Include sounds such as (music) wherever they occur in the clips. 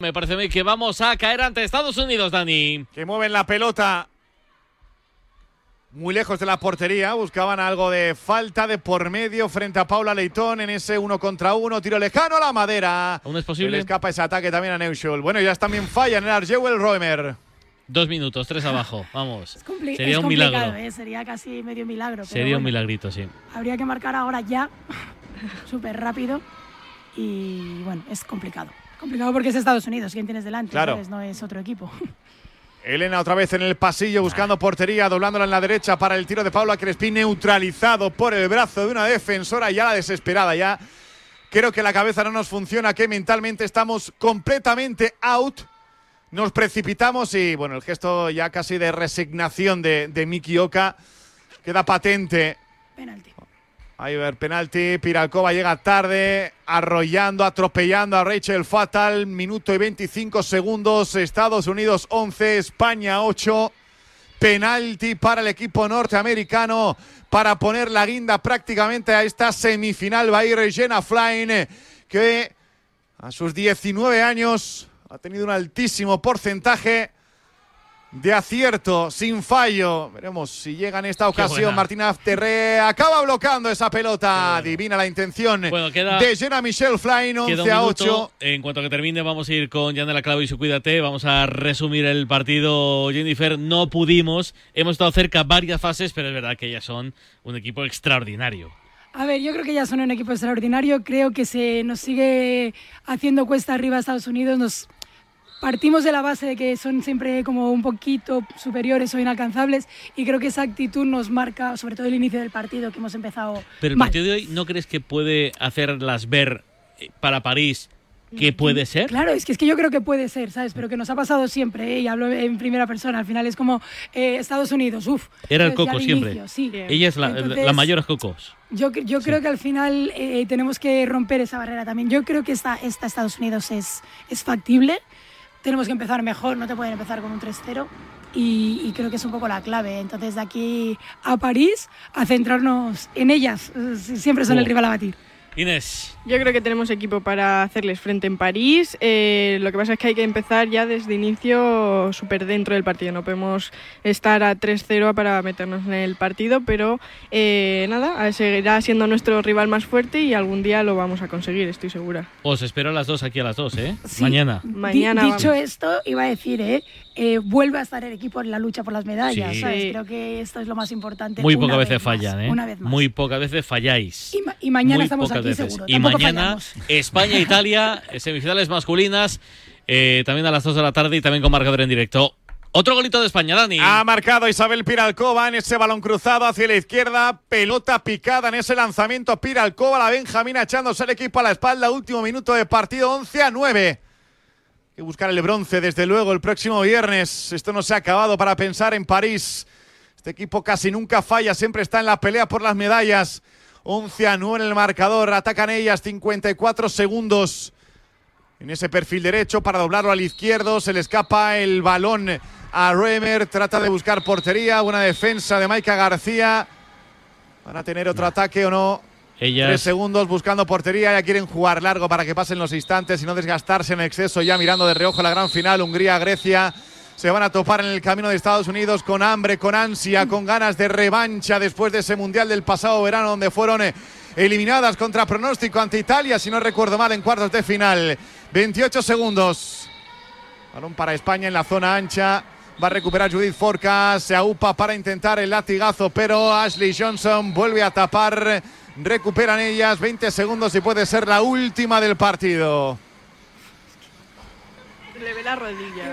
Me parece a mí que vamos a caer ante Estados Unidos, Dani. Que mueven la pelota muy lejos de la portería. Buscaban algo de falta de por medio frente a Paula Leitón en ese uno contra uno. Tiro lejano a la madera. ¿Aún es Se posible? le escapa ese ataque también a Neuschul. Bueno, ya también falla en el Arjewel Roemer. Dos minutos, tres abajo. Vamos. Es, Sería es un milagro. ¿eh? sería casi medio milagro. pero Sería un milagrito, sí. Habría que marcar ahora ya, (laughs) súper rápido. Y bueno, es complicado. Complicado porque es Estados Unidos, ¿quién tienes delante? Claro. ¿sabes? No es otro equipo. (laughs) Elena otra vez en el pasillo buscando portería, doblándola en la derecha para el tiro de Paula Crespí, neutralizado por el brazo de una defensora ya la desesperada ya. Creo que la cabeza no nos funciona, que mentalmente estamos completamente out. Nos precipitamos y bueno, el gesto ya casi de resignación de, de Miki Oka queda patente. Penalti. Ahí ver penalti, Piralcova llega tarde, arrollando, atropellando a Rachel Fatal, minuto y 25 segundos, Estados Unidos 11, España 8, penalti para el equipo norteamericano para poner la guinda prácticamente a esta semifinal, va a ir Jenna Flynn, que a sus 19 años ha tenido un altísimo porcentaje de acierto, sin fallo. Veremos si llega en esta ocasión. Martina Terre acaba bloqueando esa pelota. Bueno. Divina la intención Bueno, queda- de Jenna Michelle Flynn, 11 Queda un a minuto. 8. En cuanto que termine, vamos a ir con Yanela Clavo y su Cuídate. Vamos a resumir el partido, Jennifer. No pudimos. Hemos estado cerca varias fases, pero es verdad que ellas son un equipo extraordinario. A ver, yo creo que ya son un equipo extraordinario. Creo que se nos sigue haciendo cuesta arriba a Estados Unidos. Nos partimos de la base de que son siempre como un poquito superiores o inalcanzables y creo que esa actitud nos marca, sobre todo el inicio del partido que hemos empezado Pero el mal. partido de hoy, ¿no crees que puede hacerlas ver eh, para París que puede ser? Claro, es que, es que yo creo que puede ser, ¿sabes? Pero que nos ha pasado siempre, ¿eh? y hablo en primera persona. Al final es como eh, Estados Unidos, uff. Era el coco siempre. sí. Ella es la, Entonces, la mayor cocos. Yo, yo creo que al final eh, tenemos que romper esa barrera también. Yo creo que esta, esta Estados Unidos es, es factible. Tenemos que empezar mejor, no te pueden empezar con un 3-0. Y, y creo que es un poco la clave. Entonces, de aquí a París, a centrarnos en ellas. Siempre son el rival a batir. Inés, Yo creo que tenemos equipo para hacerles frente en París. Eh, lo que pasa es que hay que empezar ya desde inicio súper dentro del partido. No podemos estar a 3-0 para meternos en el partido, pero eh, nada, seguirá siendo nuestro rival más fuerte y algún día lo vamos a conseguir, estoy segura. os espero a las dos aquí a las dos, ¿eh? Sí. Mañana. Mañana dicho vamos. esto, iba a decir, ¿eh? Eh, vuelve a estar el equipo en la lucha por las medallas. Sí. ¿sabes? Creo que esto es lo más importante. Muy pocas vez veces más, fallan, ¿eh? Una vez más. Muy pocas veces falláis. Y, ma- y mañana Muy estamos aquí veces. seguro. Y Tampoco mañana. España-Italia, eh, semifinales masculinas, eh, también a las 2 de la tarde y también con marcador en directo. Otro golito de España, Dani. Ha marcado Isabel Piralcova en ese balón cruzado hacia la izquierda. Pelota picada en ese lanzamiento. Piralcova, la Benjamina echándose el equipo a la espalda. Último minuto de partido, 11 a 9. Hay que buscar el bronce, desde luego, el próximo viernes. Esto no se ha acabado para pensar en París. Este equipo casi nunca falla, siempre está en la pelea por las medallas. 11 a 9 en el marcador. Atacan ellas, 54 segundos en ese perfil derecho para doblarlo al izquierdo. Se le escapa el balón a Remer. Trata de buscar portería. Buena defensa de Maika García. ¿Van a tener otro ataque o no? Tres segundos buscando portería. Ya quieren jugar largo para que pasen los instantes y no desgastarse en exceso. Ya mirando de reojo la gran final. Hungría-Grecia. Se van a topar en el camino de Estados Unidos con hambre, con ansia, con ganas de revancha después de ese mundial del pasado verano donde fueron eh, eliminadas contra pronóstico ante Italia, si no recuerdo mal, en cuartos de final. 28 segundos. Balón para España en la zona ancha. Va a recuperar Judith Forca. Se aupa para intentar el latigazo, pero Ashley Johnson vuelve a tapar. Recuperan ellas 20 segundos y puede ser la última del partido. Le ve la rodilla.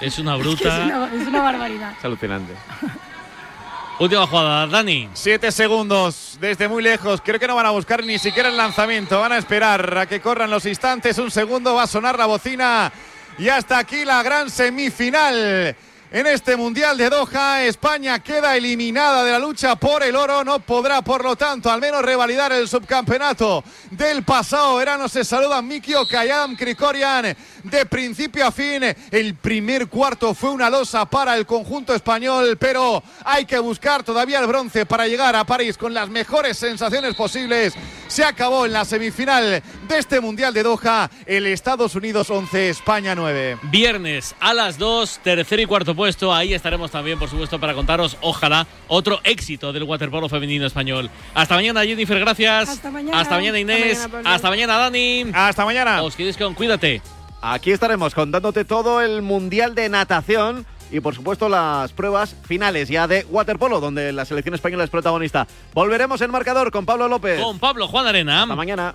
es una (laughs) Es bruta. una, es una barbaridad. Es alucinante. (laughs) Última jugada, Dani. Siete segundos desde muy lejos. Creo que no van a buscar ni siquiera el lanzamiento. Van a esperar a que corran los instantes. Un segundo va a sonar la bocina. Y hasta aquí la gran semifinal. En este Mundial de Doha, España queda eliminada de la lucha por el oro. No podrá, por lo tanto, al menos revalidar el subcampeonato del pasado verano. Se saludan Miki Oka y Adam Krikorian de principio a fin. El primer cuarto fue una losa para el conjunto español, pero hay que buscar todavía el bronce para llegar a París con las mejores sensaciones posibles. Se acabó en la semifinal de este Mundial de Doha el Estados Unidos 11, España 9. Viernes a las 2, tercer y cuarto puesto. Ahí estaremos también, por supuesto, para contaros, ojalá, otro éxito del waterpolo femenino español. Hasta mañana, Jennifer, gracias. Hasta mañana. Hasta mañana, Inés. Hasta mañana, Hasta mañana, Dani. Hasta mañana. Os queréis con cuídate. Aquí estaremos contándote todo el Mundial de Natación y por supuesto las pruebas finales ya de waterpolo, donde la selección española es protagonista. Volveremos en marcador con Pablo López. Con Pablo Juan Arena. Hasta mañana.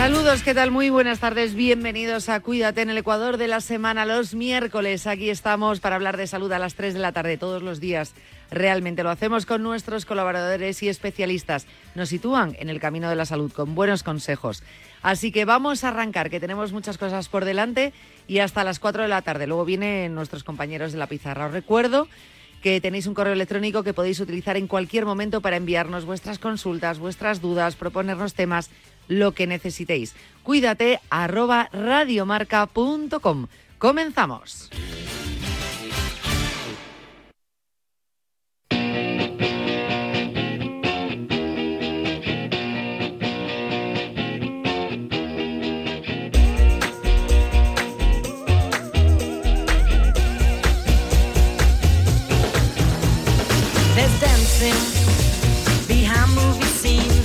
Saludos, ¿qué tal? Muy buenas tardes, bienvenidos a Cuídate en el Ecuador de la semana, los miércoles. Aquí estamos para hablar de salud a las 3 de la tarde todos los días. Realmente lo hacemos con nuestros colaboradores y especialistas. Nos sitúan en el camino de la salud con buenos consejos. Así que vamos a arrancar, que tenemos muchas cosas por delante y hasta las 4 de la tarde. Luego vienen nuestros compañeros de la pizarra. Os recuerdo que tenéis un correo electrónico que podéis utilizar en cualquier momento para enviarnos vuestras consultas, vuestras dudas, proponernos temas, lo que necesitéis. Cuídate arroba radiomarca.com. Comenzamos. Dancing behind movie scenes,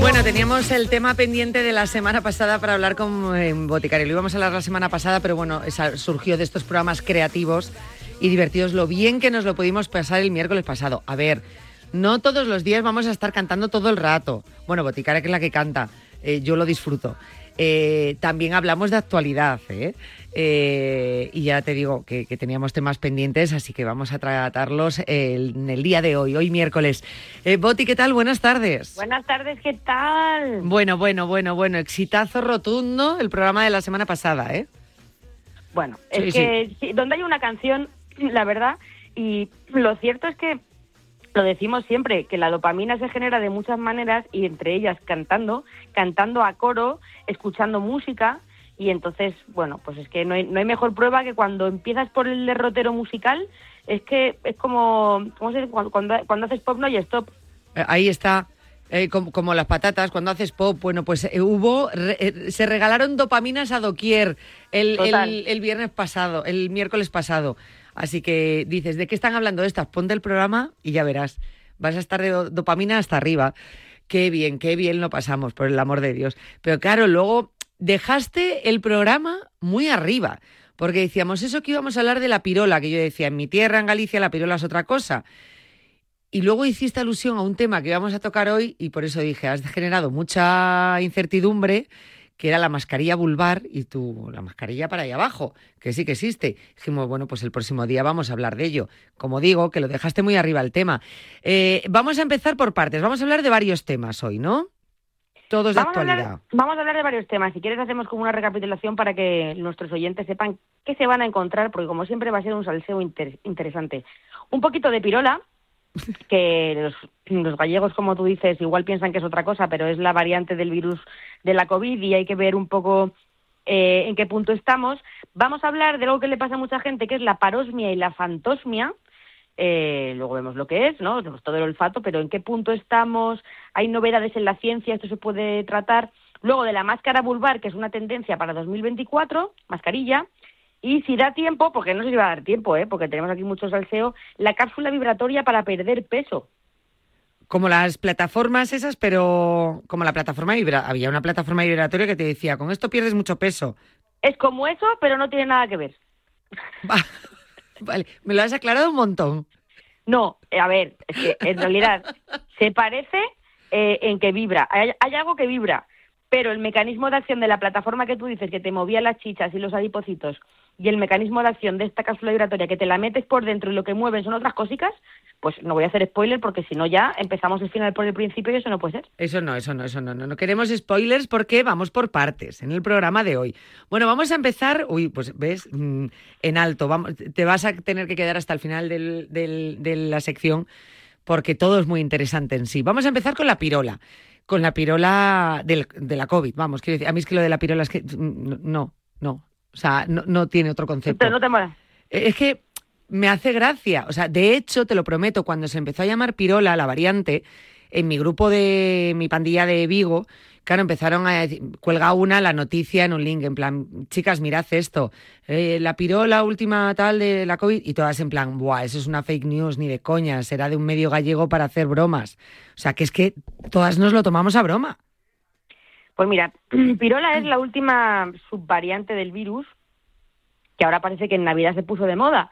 Bueno, teníamos el tema pendiente de la semana pasada para hablar con eh, Boticario. Lo íbamos a hablar la semana pasada, pero bueno, surgió de estos programas creativos y divertidos lo bien que nos lo pudimos pasar el miércoles pasado. A ver, no todos los días vamos a estar cantando todo el rato. Bueno, Boticaria que es la que canta, eh, yo lo disfruto. Eh, también hablamos de actualidad, ¿eh? Eh, y ya te digo que, que teníamos temas pendientes, así que vamos a tratarlos el- en el día de hoy, hoy miércoles. Eh, Boti, ¿qué tal? Buenas tardes. Buenas tardes, ¿qué tal? Bueno, bueno, bueno, bueno, exitazo rotundo el programa de la semana pasada, ¿eh? Bueno, Sí, es que sí, donde hay una canción, la verdad, y lo cierto es que lo decimos siempre, que la dopamina se genera de muchas maneras y entre ellas cantando, cantando a coro, escuchando música y entonces, bueno, pues es que no hay, no hay mejor prueba que cuando empiezas por el derrotero musical, es que es como, ¿cómo se dice? Cuando, cuando, cuando haces pop no hay stop. Eh, Ahí está. eh, como, como las patatas, cuando haces pop, bueno, pues eh, hubo, re- eh, se regalaron dopaminas a doquier el, el- el viernes pasado, el miércoles pasado. Así que dices, ¿de qué están hablando estas? Ponte el programa y ya verás. Vas a estar de do- dopamina hasta arriba. Qué bien, qué bien lo pasamos, por el amor de Dios. Pero claro, luego dejaste el programa muy arriba, porque decíamos eso que íbamos a hablar de la pirola, que yo decía, en mi tierra, en Galicia, la pirola es otra cosa. Y luego hiciste alusión a un tema que íbamos a tocar hoy y por eso dije, has generado mucha incertidumbre, que era la mascarilla vulvar y tú, la mascarilla para ahí abajo, que sí que existe. Dijimos, bueno, pues el próximo día vamos a hablar de ello. Como digo, que lo dejaste muy arriba el tema. Eh, vamos a empezar por partes, vamos a hablar de varios temas hoy, ¿no? Todos de Vamos a, actualidad. hablar, vamos a hablar de varios temas. Si quieres hacemos como una recapitulación para que nuestros oyentes sepan qué se van a encontrar, porque como siempre va a ser un salseo inter- interesante. Un poquito de pirola, (laughs) que los, los gallegos, como tú dices, igual piensan que es otra cosa, pero es la variante del virus de la COVID y hay que ver un poco eh, en qué punto estamos. Vamos a hablar de algo que le pasa a mucha gente, que es la parosmia y la fantosmia. Eh, luego vemos lo que es, ¿no? Todo el olfato, pero en qué punto estamos, hay novedades en la ciencia, esto se puede tratar. Luego de la máscara vulvar, que es una tendencia para 2024, mascarilla. Y si da tiempo, porque no sé si va a dar tiempo, ¿eh? porque tenemos aquí mucho salseo, la cápsula vibratoria para perder peso. Como las plataformas esas, pero como la plataforma vibra, había una plataforma vibratoria que te decía, con esto pierdes mucho peso. Es como eso, pero no tiene nada que ver. (laughs) Va- Vale, me lo has aclarado un montón. No, eh, a ver, es que en realidad se parece eh, en que vibra. Hay, hay algo que vibra, pero el mecanismo de acción de la plataforma que tú dices, que te movía las chichas y los adipocitos y el mecanismo de acción de esta cápsula vibratoria que te la metes por dentro y lo que mueven son otras cositas, pues no voy a hacer spoiler porque si no ya empezamos el final por el principio y eso no puede ser. Eso no, eso no, eso no, no. No queremos spoilers porque vamos por partes en el programa de hoy. Bueno, vamos a empezar. Uy, pues ves, Mm, en alto. Vamos, te vas a tener que quedar hasta el final del- del- de la sección porque todo es muy interesante en sí. Vamos a empezar con la pirola. Con la pirola del- de la COVID. Vamos, quiero decir, a mí es que lo de la pirola es que. mm, No, no. O sea, no, no tiene otro concepto. Entonces, no te mola. Eh, Es que me hace gracia. O sea, de hecho, te lo prometo, cuando se empezó a llamar Pirola, la variante, en mi grupo de mi pandilla de Vigo, claro, empezaron a decir, cuelga una la noticia en un link, en plan, chicas, mirad esto, eh, la pirola última tal de la COVID, y todas en plan, buah, eso es una fake news, ni de coña, será de un medio gallego para hacer bromas. O sea, que es que todas nos lo tomamos a broma. Pues mira, (clears throat) pirola es la última subvariante del virus que ahora parece que en Navidad se puso de moda.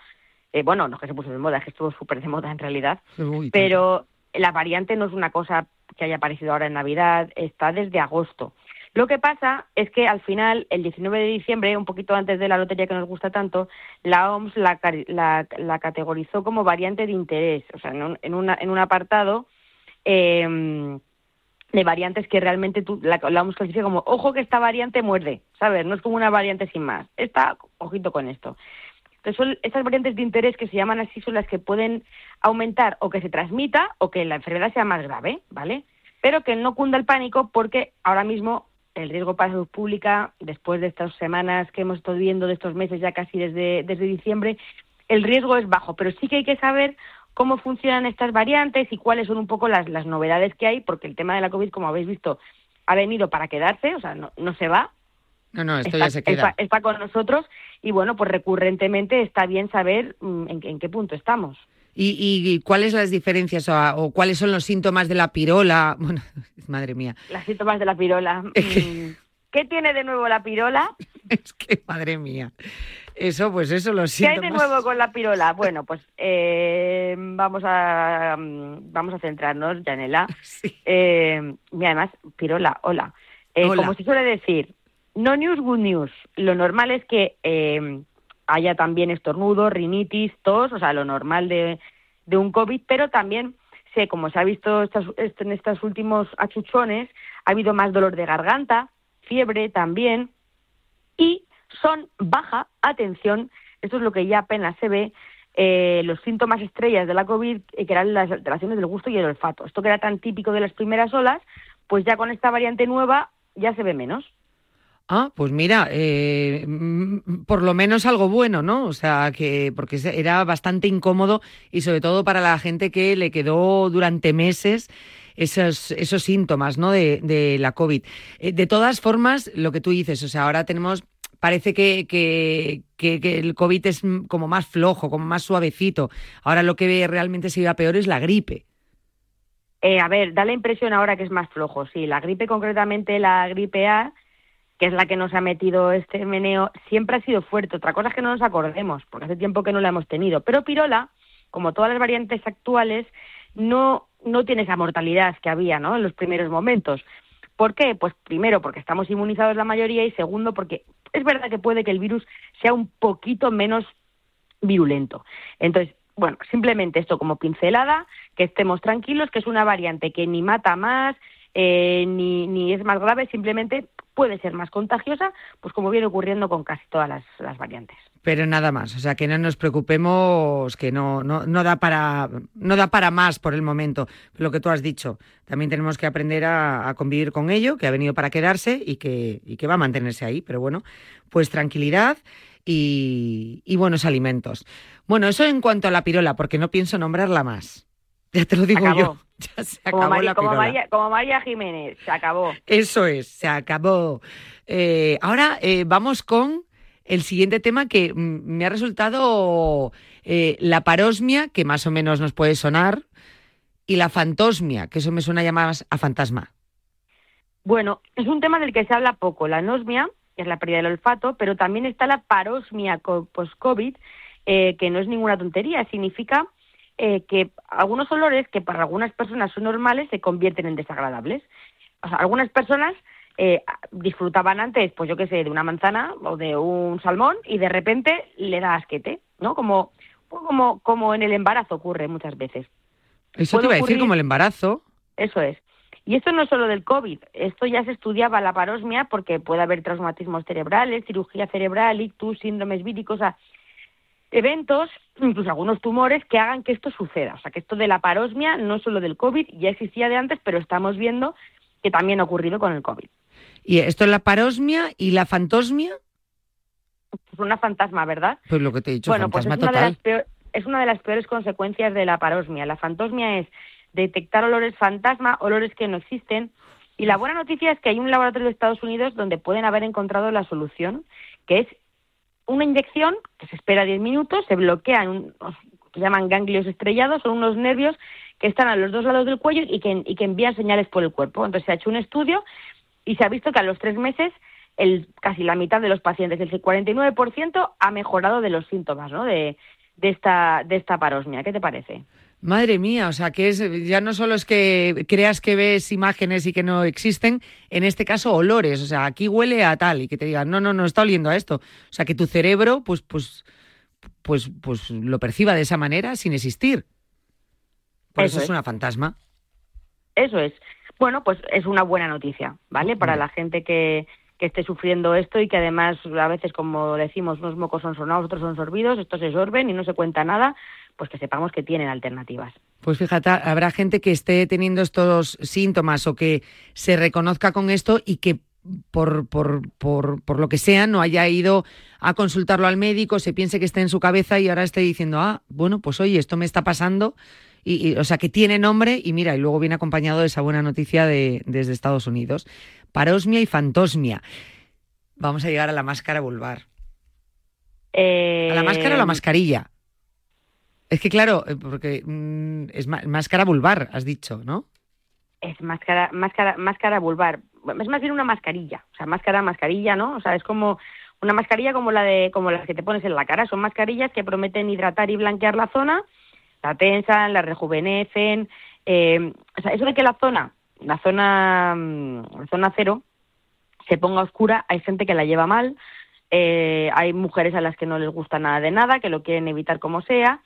Eh, bueno, no es que se puso de moda, es que estuvo súper de moda en realidad. Uy, Pero la variante no es una cosa que haya aparecido ahora en Navidad, está desde agosto. Lo que pasa es que al final, el 19 de diciembre, un poquito antes de la lotería que nos gusta tanto, la OMS la, la- la categorizó como variante de interés, o sea, en un, en una- en un apartado eh, de variantes que realmente tú, la, la OMS clasifica como, ojo que esta variante muerde, ¿sabes? No es como una variante sin más. Está, ojito con esto. Entonces, son estas variantes de interés que se llaman así son las que pueden aumentar o que se transmita o que la enfermedad sea más grave, ¿vale? Pero que no cunda el pánico porque ahora mismo el riesgo para salud pública, después de estas semanas que hemos estado viendo, de estos meses ya casi desde, desde diciembre, el riesgo es bajo, pero sí que hay que saber cómo funcionan estas variantes y cuáles son un poco las, las novedades que hay, porque el tema de la COVID, como habéis visto, ha venido para quedarse, o sea, no, no se va, No, no, esto está, ya se queda. está- está con nosotros y bueno, pues recurrentemente está bien saber mm, en, qué- en qué punto estamos. ¿Y, y cuáles las diferencias o, o cuáles son los síntomas de la pirola? (laughs) Bueno, madre mía, Las síntomas de la pirola. Mm, ¿Qué tiene de nuevo la pirola? (laughs) es que madre mía. Eso, pues eso, los ¿Qué hay de nuevo con la pirola? Bueno, pues eh, vamos a vamos a centrarnos, Janela. (laughs) Sí. Eh, y además, pirola, hola. Eh, Hola. Como se suele decir, no news, good news. Lo normal es que eh, haya también estornudos, rinitis, tos, o sea, lo normal de, de un COVID, pero también, sé, como se ha visto estas- est- en estos últimos achuchones, ha habido más dolor de garganta, fiebre también, y son baja, atención, esto es lo que ya apenas se ve, eh, los síntomas estrellas de la COVID, eh, que eran las alteraciones del gusto y el olfato. Esto que era tan típico de las primeras olas, pues ya con esta variante nueva ya se ve menos. Ah, pues mira, eh, mm, por lo menos algo bueno, ¿no? O sea, que porque era bastante incómodo y sobre todo para la gente que le quedó durante meses esos, esos síntomas, ¿no? De, de la COVID. Eh, de todas formas, lo que tú dices, o sea, ahora tenemos, parece que, que, que- que el COVID es como más flojo, como más suavecito. Ahora lo que realmente se iba peor es la gripe. Eh, a ver, da la impresión ahora que es más flojo. Sí, la gripe, concretamente la gripe A, que es la que nos ha metido este meneo, siempre ha sido fuerte. Otra cosa es que no nos acordemos, porque hace tiempo que no la hemos tenido. Pero pirola, como todas las variantes actuales, no, no tiene esa mortalidad que había ¿no? en los primeros momentos. ¿Por qué? Pues primero porque estamos inmunizados la mayoría y segundo porque es verdad que puede que el virus sea un poquito menos virulento. Entonces, bueno, simplemente esto como pincelada, que estemos tranquilos, que es una variante que ni mata más, eh, ni, ni es más grave, simplemente puede ser más contagiosa, pues como viene ocurriendo con casi todas las, las variantes. Pero nada más, o sea que no nos preocupemos, que no, no, no da para no da para más por el momento. Lo que tú has dicho, también tenemos que aprender a, a convivir con ello, que ha venido para quedarse y que, y que va a mantenerse ahí. Pero bueno, pues tranquilidad y, y buenos alimentos. Bueno, eso en cuanto a la pirola, porque no pienso nombrarla más. Ya te lo digo acabó. yo. (laughs) Ya se Como acabó María, la como. María, como María Jiménez, se acabó. Eso es, se acabó. Eh, ahora eh, vamos con el siguiente tema que mm, me ha resultado eh, la parosmia, que más o menos nos puede sonar, y la fantosmia, que eso me suena ya más a fantasma. Bueno, es un tema del que se habla poco, la anosmia, que es la pérdida del olfato, pero también está la parosmia co- post-COVID, que no es ninguna tontería, significa eh, que algunos olores que para algunas personas son normales se convierten en desagradables. O sea, algunas personas eh, disfrutaban antes, pues yo qué sé, de una manzana o de un salmón y de repente le da asquete, ¿no? Como, como, como en el embarazo ocurre muchas veces. Eso te iba a decir como el embarazo. Eso es. Y esto no es solo del COVID, esto ya se estudiaba la parosmia porque puede haber traumatismos cerebrales, cirugía cerebral, ictus, síndromes víricos, o sea, eventos, incluso algunos tumores que hagan que esto suceda. O sea, que esto de la parosmia no solo del COVID, ya existía de antes, pero estamos viendo que también ha ocurrido con el COVID. Y esto es la parosmia y la fantosmia. Es una fantasma, ¿verdad? Pues lo que te he dicho, bueno, pues es fantasma una, de total. las peor- es una de las peores consecuencias de la parosmia. La fantosmia es detectar olores fantasma, olores que no existen. Y la buena noticia es que hay un laboratorio de Estados Unidos donde pueden haber encontrado la solución, que es una inyección que se espera 10 minutos, se bloquean que llaman ganglios estrellados, son unos nervios que están a los dos lados del cuello y que, y que envían señales por el cuerpo. Entonces se ha hecho un estudio y se ha visto que a los tres meses el, casi la mitad de los pacientes, el 49%, ha mejorado de los síntomas ¿no? de, de, esta, de esta parosmia. ¿Qué te parece? Madre mía, o sea, que es ya no solo es que creas que ves imágenes y que no existen, en este caso olores, o sea, aquí huele a tal y que te digan, no, no, no está oliendo a esto. O sea, que tu cerebro pues pues pues pues lo perciba de esa manera sin existir. Por eso, Eso es es. una fantasma. Eso es. Bueno, pues es una buena noticia, ¿vale? Para la gente que, que esté sufriendo esto y que además a veces, como decimos, unos mocos son sonados, otros son sorbidos, estos se sorben y no se cuenta nada, pues que sepamos que tienen alternativas. Pues fíjate, habrá gente que esté teniendo estos síntomas o que se reconozca con esto y que por, por, por, por lo que sea no haya ido a consultarlo al médico, se piense que esté en su cabeza y ahora esté diciendo, ah, bueno, pues oye, esto me está pasando. Y, y, o sea, que tiene nombre y mira, y luego viene acompañado de esa buena noticia de, desde Estados Unidos. Parosmia y fantosmia. Vamos a llegar a la máscara vulvar. Eh, ¿A la máscara o la mascarilla? Es que claro, eh, porque mm, es máscara vulvar, has dicho, ¿no? Es máscara, máscara, máscara vulvar. Es más bien una mascarilla. O sea, máscara, mascarilla, ¿no? O sea, es como una mascarilla como la de, como las que te pones en la cara. Son mascarillas que prometen hidratar y blanquear la zona, la tensan, la rejuvenecen. eh, o sea, eso de que la zona, la zona, mm, la zona cero, se ponga oscura, hay gente que la lleva mal. eh, hay mujeres a las que no les gusta nada de nada, que lo quieren evitar como sea.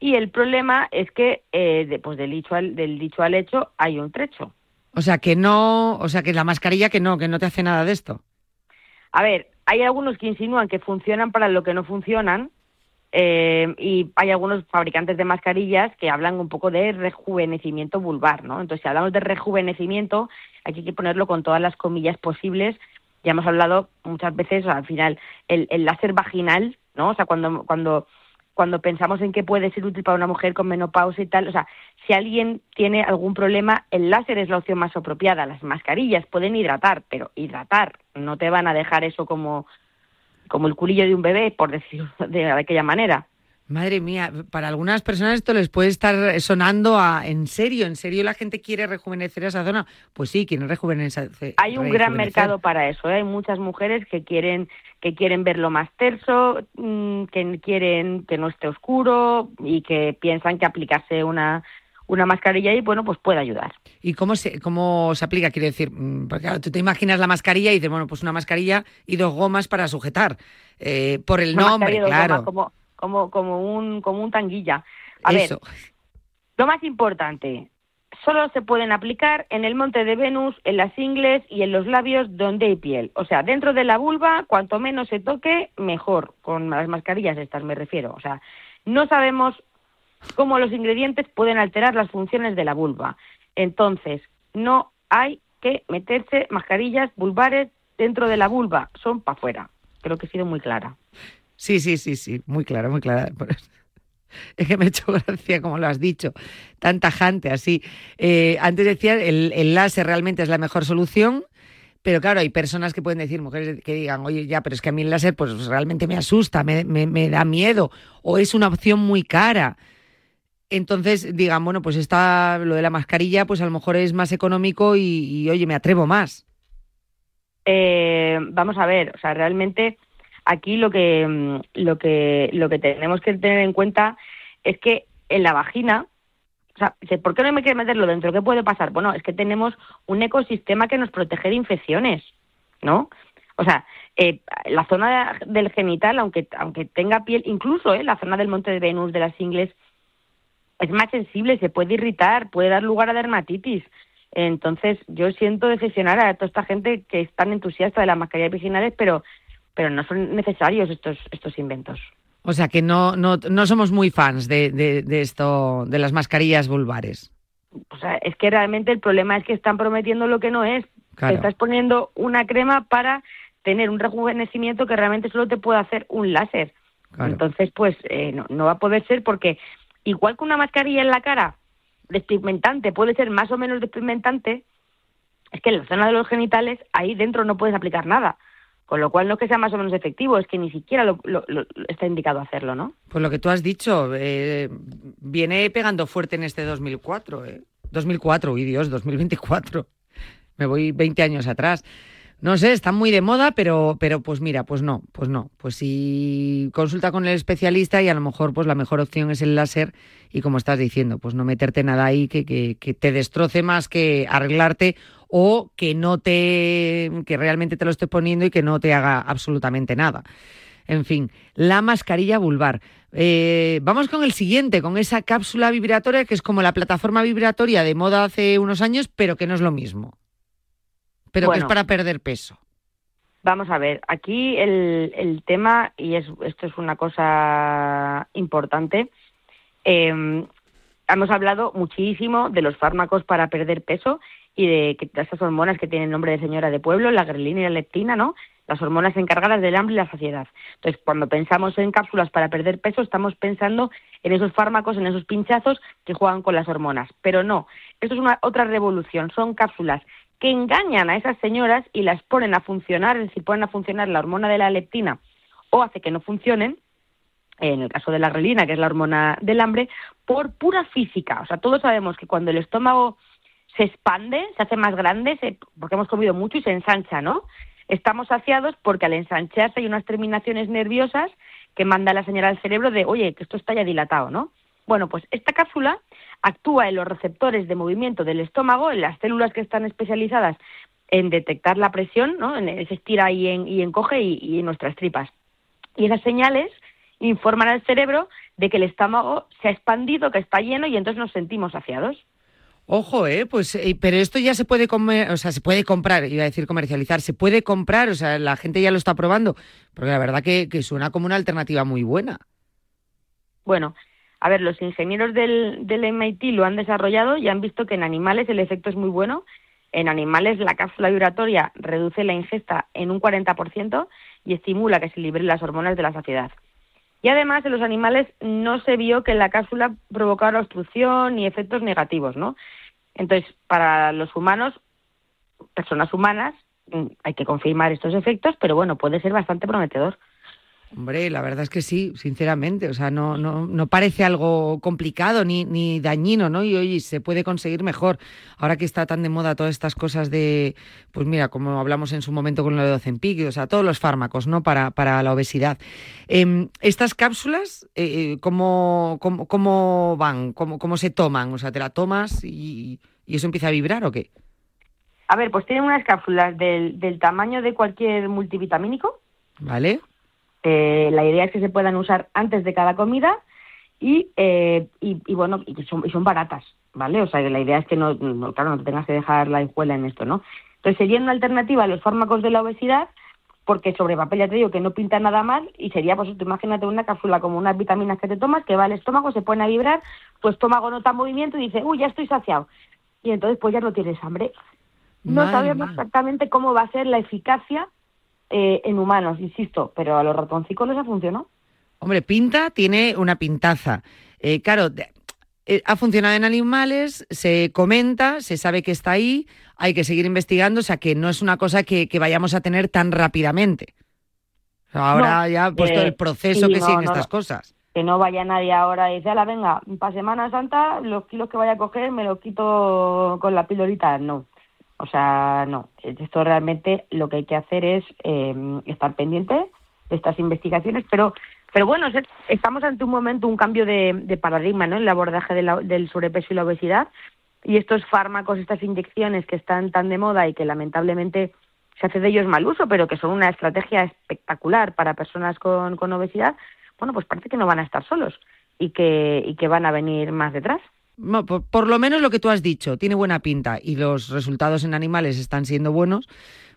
Y el problema es que, eh, de- pues del dicho, al, del dicho al hecho, hay un trecho. O sea, que no, o sea, que la mascarilla que no, que no te hace nada de esto. A ver, hay algunos que insinúan que funcionan para lo que no funcionan eh, y hay algunos fabricantes de mascarillas que hablan un poco de rejuvenecimiento vulvar, ¿no? Entonces, si hablamos de rejuvenecimiento, aquí hay que ponerlo con todas las comillas posibles. Ya hemos hablado muchas veces, al final, el, el láser vaginal, ¿no? O sea, cuando, cuando, cuando pensamos en que puede ser útil para una mujer con menopausia y tal, o sea, si alguien tiene algún problema, el láser es la opción más apropiada. Las mascarillas pueden hidratar, pero hidratar no te van a dejar eso como, como el culillo de un bebé, por decirlo (laughs) de aquella manera. Madre mía, para algunas personas esto les puede estar sonando a en serio, en serio la gente quiere rejuvenecer esa zona. Pues sí, quieren rejuvenecer. Hay un gran mercado para eso. ¿eh? Hay muchas mujeres que quieren que quieren verlo más terso, mm, que quieren que no esté oscuro y que piensan que aplicarse una una mascarilla ahí, bueno, pues puede ayudar. ¿Y cómo se, cómo se aplica? Quiere decir, mm, porque claro, tú te imaginas la mascarilla y dices, bueno, pues una mascarilla y dos gomas para sujetar. Eh, por el Una nombre, claro. goma, como como como un como un tanguilla. A Eso. ver, lo más importante, solo se pueden aplicar en el monte de Venus, en las ingles y en los labios donde hay piel. O sea, dentro de la vulva, cuanto menos se toque, mejor. Con las mascarillas estas me refiero. O sea, no sabemos cómo los ingredientes pueden alterar las funciones de la vulva. Entonces, no hay que meterse mascarillas vulvares dentro de la vulva. Son para afuera. Creo que he sido muy clara. Sí, sí, sí, sí, muy clara, muy clara. (laughs) Es que me ha hecho gracia, como lo has dicho, tan tajante así. Eh, antes decía, el, el láser realmente es la mejor solución, pero claro, hay personas que pueden decir, mujeres que digan, oye, ya, pero es que a mí el láser pues realmente me asusta, me, me- me da miedo, o es una opción muy cara. Entonces digan, bueno, pues está lo de la mascarilla, pues a lo mejor es más económico y, y, oye, me atrevo más. Eh, vamos a ver, o sea, realmente aquí lo que, mm, lo que lo que tenemos que tener en cuenta es que en la vagina O sea, ¿por qué no hay que meterlo dentro? ¿Qué puede pasar? Bueno, es que tenemos un ecosistema que nos protege de infecciones, ¿no? O sea, eh, la zona del genital, aunque, aunque tenga piel, incluso eh, la zona del monte de Venus, de las ingles, es más sensible, se puede irritar, puede dar lugar a dermatitis. Entonces, yo siento decepcionar a toda esta gente que es tan entusiasta de las mascarillas virginales, pero, pero no son necesarios estos, estos inventos. O sea que no, no, no somos muy fans de, de, de esto, de las mascarillas vulvares. O sea, es que realmente el problema es que están prometiendo lo que no es. Claro. Te estás poniendo una crema para tener un rejuvenecimiento que realmente solo te puede hacer un láser. Claro. Entonces, pues eh, no, no va a poder ser porque igual que una mascarilla en la cara despigmentante puede ser más o menos despigmentante, es que en la zona de los genitales ahí dentro no puedes aplicar nada. Con lo cual no es que sea más o menos efectivo, es que ni siquiera lo, está indicado hacerlo, ¿no? Pues lo que tú has dicho, eh, viene pegando fuerte en este 2004. ¿eh? 2004, uy Dios, 2024. Me voy 20 años atrás. No sé, está muy de moda, pero, pero pues mira, pues no, pues no. Pues si consulta con el especialista y a lo mejor pues la mejor opción es el láser y como estás diciendo, pues no meterte nada ahí que, que te destroce más que arreglarte o que no te, que realmente te lo esté poniendo y que no te haga absolutamente nada. En fin, la mascarilla vulvar. Eh, vamos con el siguiente, con esa cápsula vibratoria que es como la plataforma vibratoria de moda hace unos años, pero que no es lo mismo. Pero que es para perder peso. Vamos a ver, aquí el, el tema, y es, esto es una cosa importante, eh, hemos hablado muchísimo de los fármacos para perder peso y de, que, de estas hormonas que tienen nombre de señora de pueblo, la grelina y la leptina, ¿no? Las hormonas encargadas del hambre y la saciedad. Entonces, cuando pensamos en cápsulas para perder peso, estamos pensando en esos fármacos, en esos pinchazos que juegan con las hormonas. Pero no, esto es una otra revolución. Son cápsulas que engañan a esas señoras y las ponen a funcionar, es decir, ponen a funcionar la hormona de la leptina o hace que no funcionen, en el caso de la grelina, que es la hormona del hambre, por pura física. O sea, todos sabemos que cuando el estómago se expande, se hace más grande, se- porque hemos comido mucho y se ensancha, ¿no? Estamos saciados porque al ensancharse hay unas terminaciones nerviosas que manda la señal al cerebro de, oye, que esto está ya dilatado, ¿no? Bueno, pues esta cápsula actúa en los receptores de movimiento del estómago, en las células que están especializadas en detectar la presión, ¿no? En ese estira y, en- y encoge y, y en nuestras tripas. Y esas señales informan al cerebro de que el estómago se ha expandido, que está lleno y entonces nos sentimos saciados. Ojo, eh, pues, eh, pero esto ya se puede comer, o sea, se puede comprar, iba a decir comercializar, se puede comprar, o sea, la gente ya lo está probando, porque la verdad que, que suena como una alternativa muy buena. Bueno, a ver, los ingenieros del, del MIT lo han desarrollado y han visto que en animales el efecto es muy bueno. En animales la cápsula vibratoria reduce la ingesta en un 40% y estimula que se liberen las hormonas de la saciedad. Y además en los animales no se vio que la cápsula provocara obstrucción ni efectos negativos, ¿no? Entonces, para los humanos, personas humanas, mm, hay que confirmar estos efectos, pero bueno, puede ser bastante prometedor. Hombre, la verdad es que sí, sinceramente, o sea, no, no, no parece algo complicado ni, ni dañino, ¿no? Y oye, se puede conseguir mejor. Ahora que está tan de moda todas estas cosas de, pues mira, como hablamos en su momento con lo de Ozempic, o sea, todos los fármacos, ¿no? Para, para la obesidad. Em, estas cápsulas, eh, eh, ¿cómo, cómo, cómo van? ¿Cómo, ¿Cómo se toman? O sea, ¿te la tomas y, y eso empieza a vibrar o qué? A ver, pues tienen unas cápsulas del, del tamaño de cualquier multivitamínico. ¿Vale? Eh, la idea es que se puedan usar antes de cada comida y, eh, y, y bueno, y son, y son baratas, ¿vale? O sea, que la idea es que no, no, claro, no te tengas que dejar la hijuela en esto, ¿no? Entonces sería una alternativa a los fármacos de la obesidad porque sobre papel ya te digo que no pinta nada mal y sería, pues tú imagínate una cápsula como unas vitaminas que te tomas, que va al estómago, se pone a vibrar, tu estómago nota movimiento y dice, uy, ya estoy saciado. Y entonces pues ya no tienes hambre. No sabemos exactamente cómo va a ser la eficacia eh, en humanos, insisto, pero a los ratoncicos les ha funcionado. Hombre, pinta tiene una pintaza. Eh, claro, eh, ha funcionado en animales, se comenta, se sabe que está ahí, hay que seguir investigando, o sea que no es una cosa que, que vayamos a tener tan rápidamente. Ahora No, ya, pues todo eh, el proceso sí, que no, siguen no, estas cosas. Que no vaya nadie ahora y dice, ala, venga, para Semana Santa, los kilos que vaya a coger me los quito con la pildorita. No. O sea, no. Esto realmente lo que hay que hacer es eh, estar pendiente de estas investigaciones, pero Pero bueno, estamos ante un momento, un cambio de, de paradigma ¿no? en el abordaje de la- del sobrepeso y la obesidad. Y estos fármacos, estas inyecciones que están tan de moda y que lamentablemente se hace de ellos mal uso, pero que son una estrategia espectacular para personas con, con obesidad, bueno, pues parece que no van a estar solos y que, y que van a venir más detrás. Por, por lo menos lo que tú has dicho, tiene buena pinta y los resultados en animales están siendo buenos,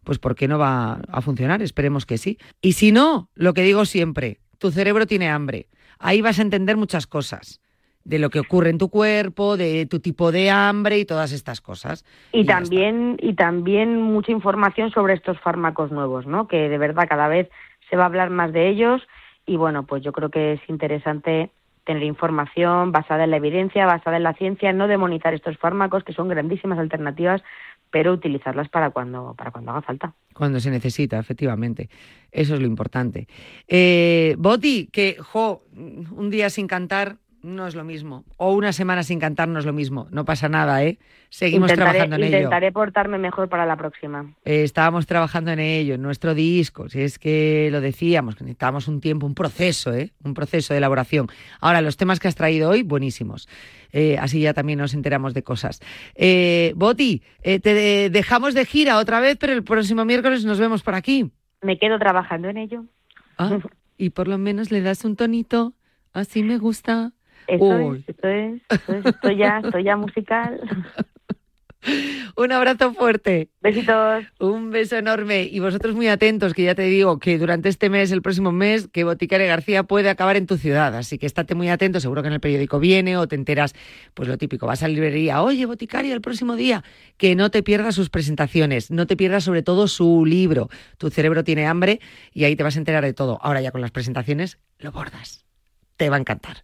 pues ¿por qué no va a funcionar? Esperemos que sí. Y si no, lo que digo siempre, tu cerebro tiene hambre. Ahí vas a entender muchas cosas de lo que ocurre en tu cuerpo, de tu tipo de hambre y todas estas cosas. Y, ya también y también mucha información sobre estos fármacos nuevos, ¿no? Que de verdad cada vez se va a hablar más de ellos y bueno, pues yo creo que es interesante tener información basada en la evidencia, basada en la ciencia, no demonizar estos fármacos que son grandísimas alternativas, pero utilizarlas para cuando para cuando haga falta. Cuando se necesita, efectivamente. Eso es lo importante. Eh, Boti, que, jo, un día sin cantar no es lo mismo. O una semana sin cantar no es lo mismo. No pasa nada, ¿eh? Seguimos intentaré, trabajando en ello. intentaré portarme mejor para la próxima. Eh, estábamos trabajando en ello, en nuestro disco. Si es que lo decíamos, que necesitábamos un tiempo, un proceso, ¿eh? Un proceso de elaboración. Ahora, los temas que has traído hoy, buenísimos. Eh, así ya también nos enteramos de cosas. Eh, Boti, eh, te de- dejamos de gira otra vez, pero el próximo miércoles nos vemos por aquí. Me quedo trabajando en ello. Ah, y por lo menos le das un tonito. Así me gusta. Eso es, eso es, eso es, estoy ya, estoy ya musical. (laughs) Un abrazo fuerte. Besitos. Un beso enorme. Y vosotros muy atentos, que ya te digo que durante este mes, el próximo mes, que Boticaria García puede acabar en tu ciudad. Así que estate muy atento, seguro que en el periódico viene o te enteras, pues lo típico, vas a la librería, oye, Boticaria, el próximo día, que no te pierdas sus presentaciones, no te pierdas sobre todo su libro. Tu cerebro tiene hambre y ahí te vas a enterar de todo. Ahora ya con las presentaciones, lo bordas. Te va a encantar,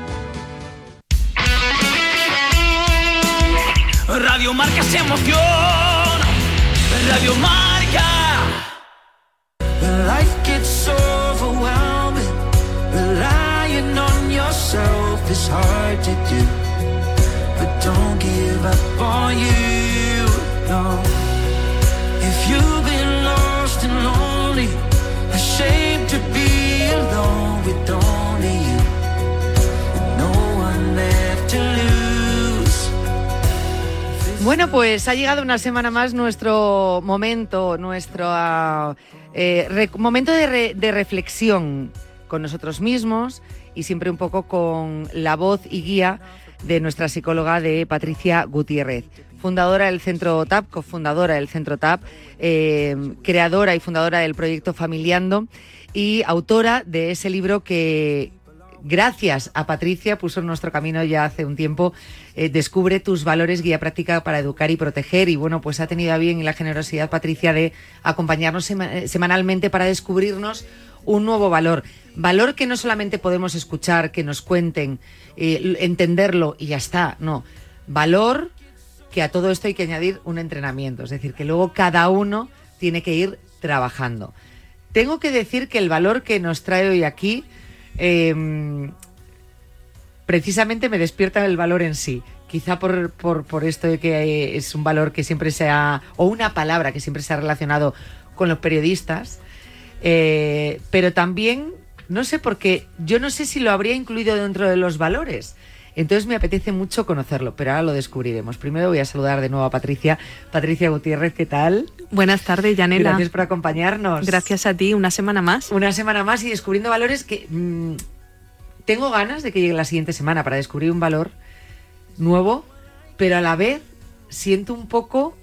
Radio Marca se emoción. Radio Marca. Life gets overwhelming. Relying on yourself is hard to do. But don't give up on you. No. If you've been lost and lonely, ashamed to be alone with only Bueno, pues ha llegado una semana más nuestro momento, nuestro eh, momento de, re- de reflexión con nosotros mismos y siempre un poco con la voz y guía de nuestra psicóloga de Patricia Gutiérrez, fundadora del Centro TAP, cofundadora del Centro TAP, eh, creadora y fundadora del proyecto Familiando y autora de ese libro que, gracias a Patricia, puso en nuestro camino ya hace un tiempo, eh, Descubre tus valores, guía práctica para educar y proteger. Y bueno, pues ha tenido a bien la generosidad, Patricia, de acompañarnos eh, semanalmente para descubrirnos un nuevo valor. Valor que no solamente podemos escuchar, que nos cuenten, eh, entenderlo y ya está. No. Valor que a todo esto hay que añadir un entrenamiento. Es decir, que luego cada uno tiene que ir trabajando. Tengo que decir que el valor que nos trae hoy aquí eh, precisamente me despierta el valor en sí. Quizá por, por, por esto de que es un valor que siempre se ha, o una palabra que siempre se ha relacionado con los periodistas, eh, pero también, no sé, porque yo no sé si lo habría incluido dentro de los valores. Entonces me apetece mucho conocerlo, pero ahora lo descubriremos. Primero voy a saludar de nuevo a Patricia. Patricia Gutiérrez, ¿qué tal? Buenas tardes, Yanela. Gracias por acompañarnos. Gracias a ti, una semana más. Una semana más y descubriendo valores que mm, tengo ganas de que llegue la siguiente semana para descubrir un valor nuevo, pero a la vez siento un poco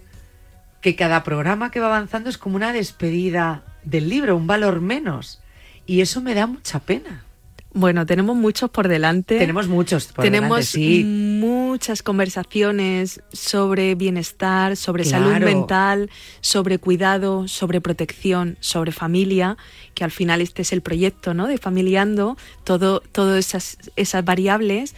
que cada programa que va avanzando es como una despedida del libro, un valor menos. Y eso me da mucha pena. Bueno, tenemos muchos por delante. Tenemos muchos por tenemos delante, sí. muchas conversaciones sobre bienestar, sobre salud mental, sobre cuidado, sobre protección, sobre familia, que al final este es el proyecto, ¿no? De familiando, todo, todas esas, esas variables.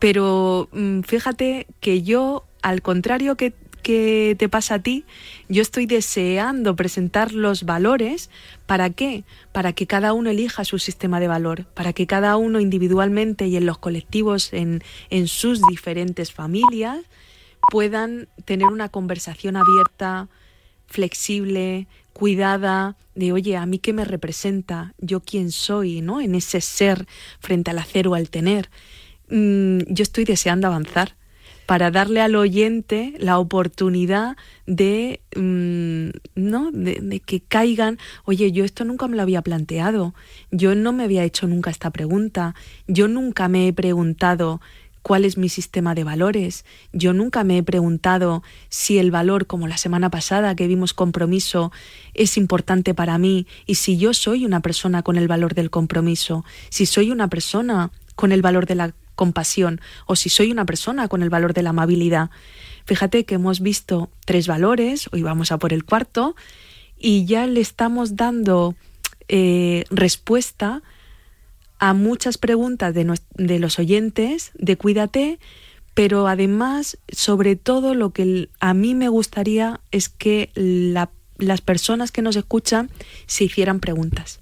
Pero mm, fíjate que yo, al contrario que, que te pasa a ti, yo estoy deseando presentar los valores. ¿Para qué? Para que cada uno elija su sistema de valor, para que cada uno individualmente y en los colectivos, en, en sus diferentes familias, puedan tener una conversación abierta, flexible, cuidada, de oye, a mí qué me representa, yo quién soy, ¿no? En ese ser frente al hacer o al tener. Mm, yo estoy deseando avanzar para darle al oyente la oportunidad de, mm, ¿no? De, de que caigan, oye, yo esto nunca me lo había planteado, yo no me había hecho nunca esta pregunta, yo nunca me he preguntado cuál es mi sistema de valores. Yo nunca me he preguntado si el valor, como la semana pasada que vimos compromiso, es importante para mí y si yo soy una persona con el valor del compromiso, si soy una persona con el valor de la compasión o si soy una persona con el valor de la amabilidad. Fíjate que hemos visto tres valores, hoy vamos a por el cuarto, y ya le estamos dando eh, respuesta a muchas preguntas de, los oyentes de Cuídate, pero además, sobre todo, lo que a mí me gustaría es que la- las personas que nos escuchan se hicieran preguntas.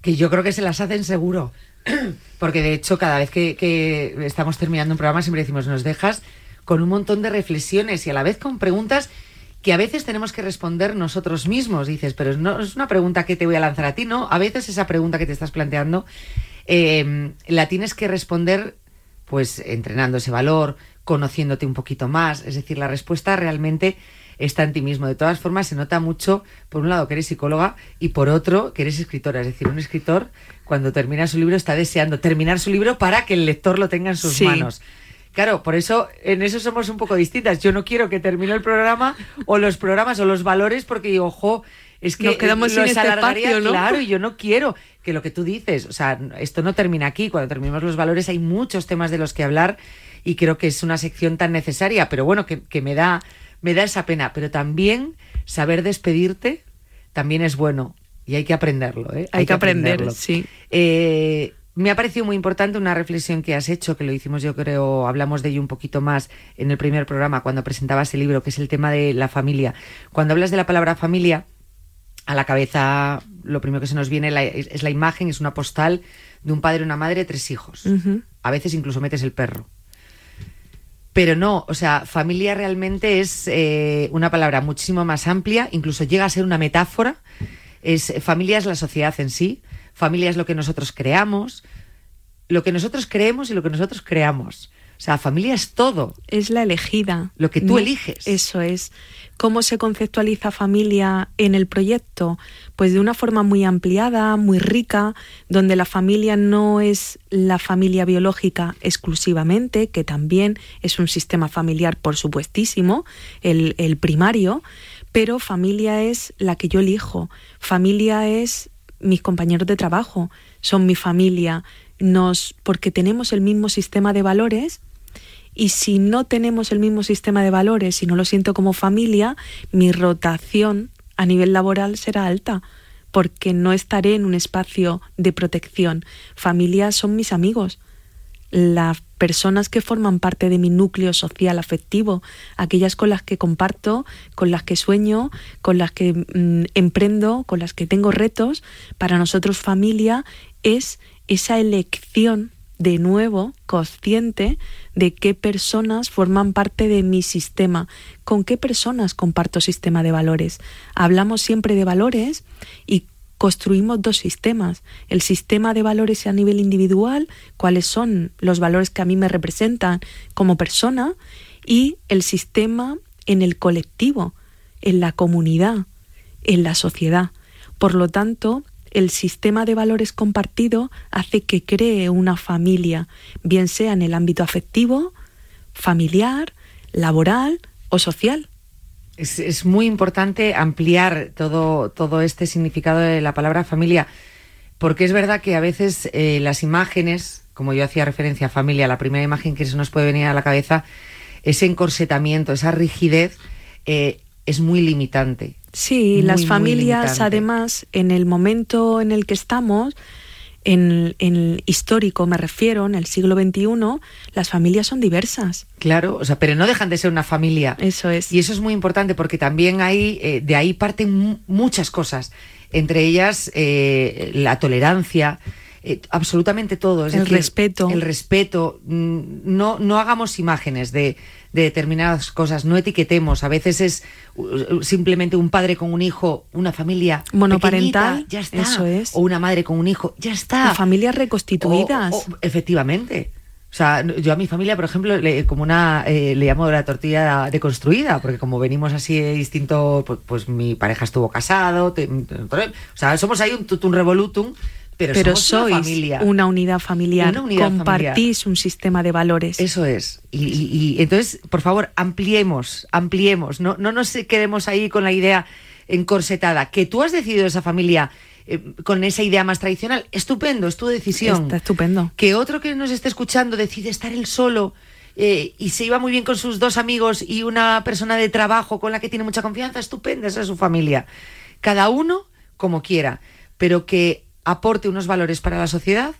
Que yo creo que se las hacen seguro. (clears throat) Porque de hecho, cada vez que, estamos terminando un programa, siempre decimos, nos dejas con un montón de reflexiones y a la vez con preguntas que a veces tenemos que responder nosotros mismos. Dices, pero no es una pregunta que te voy a lanzar a ti, ¿no? A veces esa pregunta que te estás planteando eh, la tienes que responder pues entrenando ese valor, conociéndote un poquito más. Es decir, la respuesta realmente está en ti mismo. De todas formas, se nota mucho, por un lado, que eres psicóloga y por otro, que eres escritora. Es decir, un escritor, cuando termina su libro, está deseando terminar su libro para que el lector lo tenga en sus Sí. manos. Claro, por eso en eso somos un poco distintas. Yo no quiero que termine el programa o los programas o los valores porque digo, ojo, es que Nos quedamos sin este espacio, ¿no? claro, y yo no quiero que lo que tú dices, o sea, esto no termina aquí. Cuando terminemos los valores hay muchos temas de los que hablar y creo que es una sección tan necesaria, pero bueno, que, que me da me da esa pena, pero también saber despedirte también es bueno y hay que aprenderlo, ¿eh? Hay que aprender, aprenderlo. sí. Eh, me ha parecido muy importante una reflexión que has hecho, que lo hicimos yo creo, hablamos de ello un poquito más en el primer programa cuando presentabas el libro, que es el tema de la familia. Cuando hablas de la palabra familia, a la cabeza lo primero que se nos viene la- es, es la imagen, es una postal de un padre, una madre, tres hijos. A veces incluso metes el perro. Pero no, o sea, familia realmente es eh, una palabra muchísimo más amplia, incluso llega a ser una metáfora. Es, familia es la sociedad en sí, familia es lo que nosotros creamos, lo que nosotros creemos y lo que nosotros creamos. O sea, familia es todo. Es la elegida. Lo que tú No, eliges. Eso es. ¿Cómo se conceptualiza familia en el proyecto? Pues de una forma muy ampliada, muy rica, donde la familia no es la familia biológica exclusivamente, que también es un sistema familiar, por supuestísimo, el, el primario, pero familia es la que yo elijo. Familia es mis compañeros de trabajo, son mi familia, nos, porque tenemos el mismo sistema de valores y si no tenemos el mismo sistema de valores, si no lo siento como familia, mi rotación a nivel laboral será alta, porque no estaré en un espacio de protección. Familia son mis amigos, las personas que forman parte de mi núcleo social afectivo, aquellas con las que comparto, con las que sueño, con las que mm, emprendo, con las que tengo retos. Para nosotros familia es esa elección de nuevo consciente de qué personas forman parte de mi sistema, con qué personas comparto sistema de valores. Hablamos siempre de valores y construimos dos sistemas. El sistema de valores a nivel individual, cuáles son los valores que a mí me representan como persona, y el sistema en el colectivo, en la comunidad, en la sociedad. Por lo tanto, el sistema de valores compartido hace que cree una familia, bien sea en el ámbito afectivo, familiar, laboral o social. Es, es muy importante ampliar todo, todo este significado de la palabra familia, porque es verdad que a veces eh, las imágenes, como yo hacía referencia a familia, la primera imagen que se nos puede venir a la cabeza, ese encorsetamiento, esa rigidez, eh, es muy limitante. Sí, Muy, las familias, además, en el momento en el que estamos, En, el histórico, me refiero, en el siglo XXI, las familias son diversas. Claro, o sea, pero no dejan de ser una familia. Eso es. Y eso es muy importante porque también hay, eh, de ahí parten mu- muchas cosas, entre ellas eh, la tolerancia, eh, absolutamente todo. Es El decir, respeto. El respeto. Mm, No, no hagamos imágenes de, de determinadas cosas, no etiquetemos. A veces es uh, simplemente un padre con un hijo, una familia Monoparental, ya está. eso es. O una madre con un hijo, ya está. O familias reconstituidas. O- o- efectivamente. O sea, yo a mi familia, por ejemplo, le, como una, eh, le llamo la tortilla deconstruida, porque como venimos así de distinto, pues, pues mi pareja estuvo casado, te- o sea, somos ahí un tutum revolutum, pero, Pero, somos una sois familia. una unidad familiar, Una unidad compartís un sistema de valores. Eso es. Y, y- y entonces, por favor, ampliemos, ampliemos. No, no nos quedemos ahí con la idea encorsetada. Que tú has decidido esa familia eh, con esa idea más tradicional, estupendo, es tu decisión. Está estupendo. Que otro que nos esté escuchando decide estar él solo eh, y se iba muy bien con sus dos amigos y una persona de trabajo con la que tiene mucha confianza, estupenda, esa es su familia. Cada uno como quiera, pero que aporte unos valores para la sociedad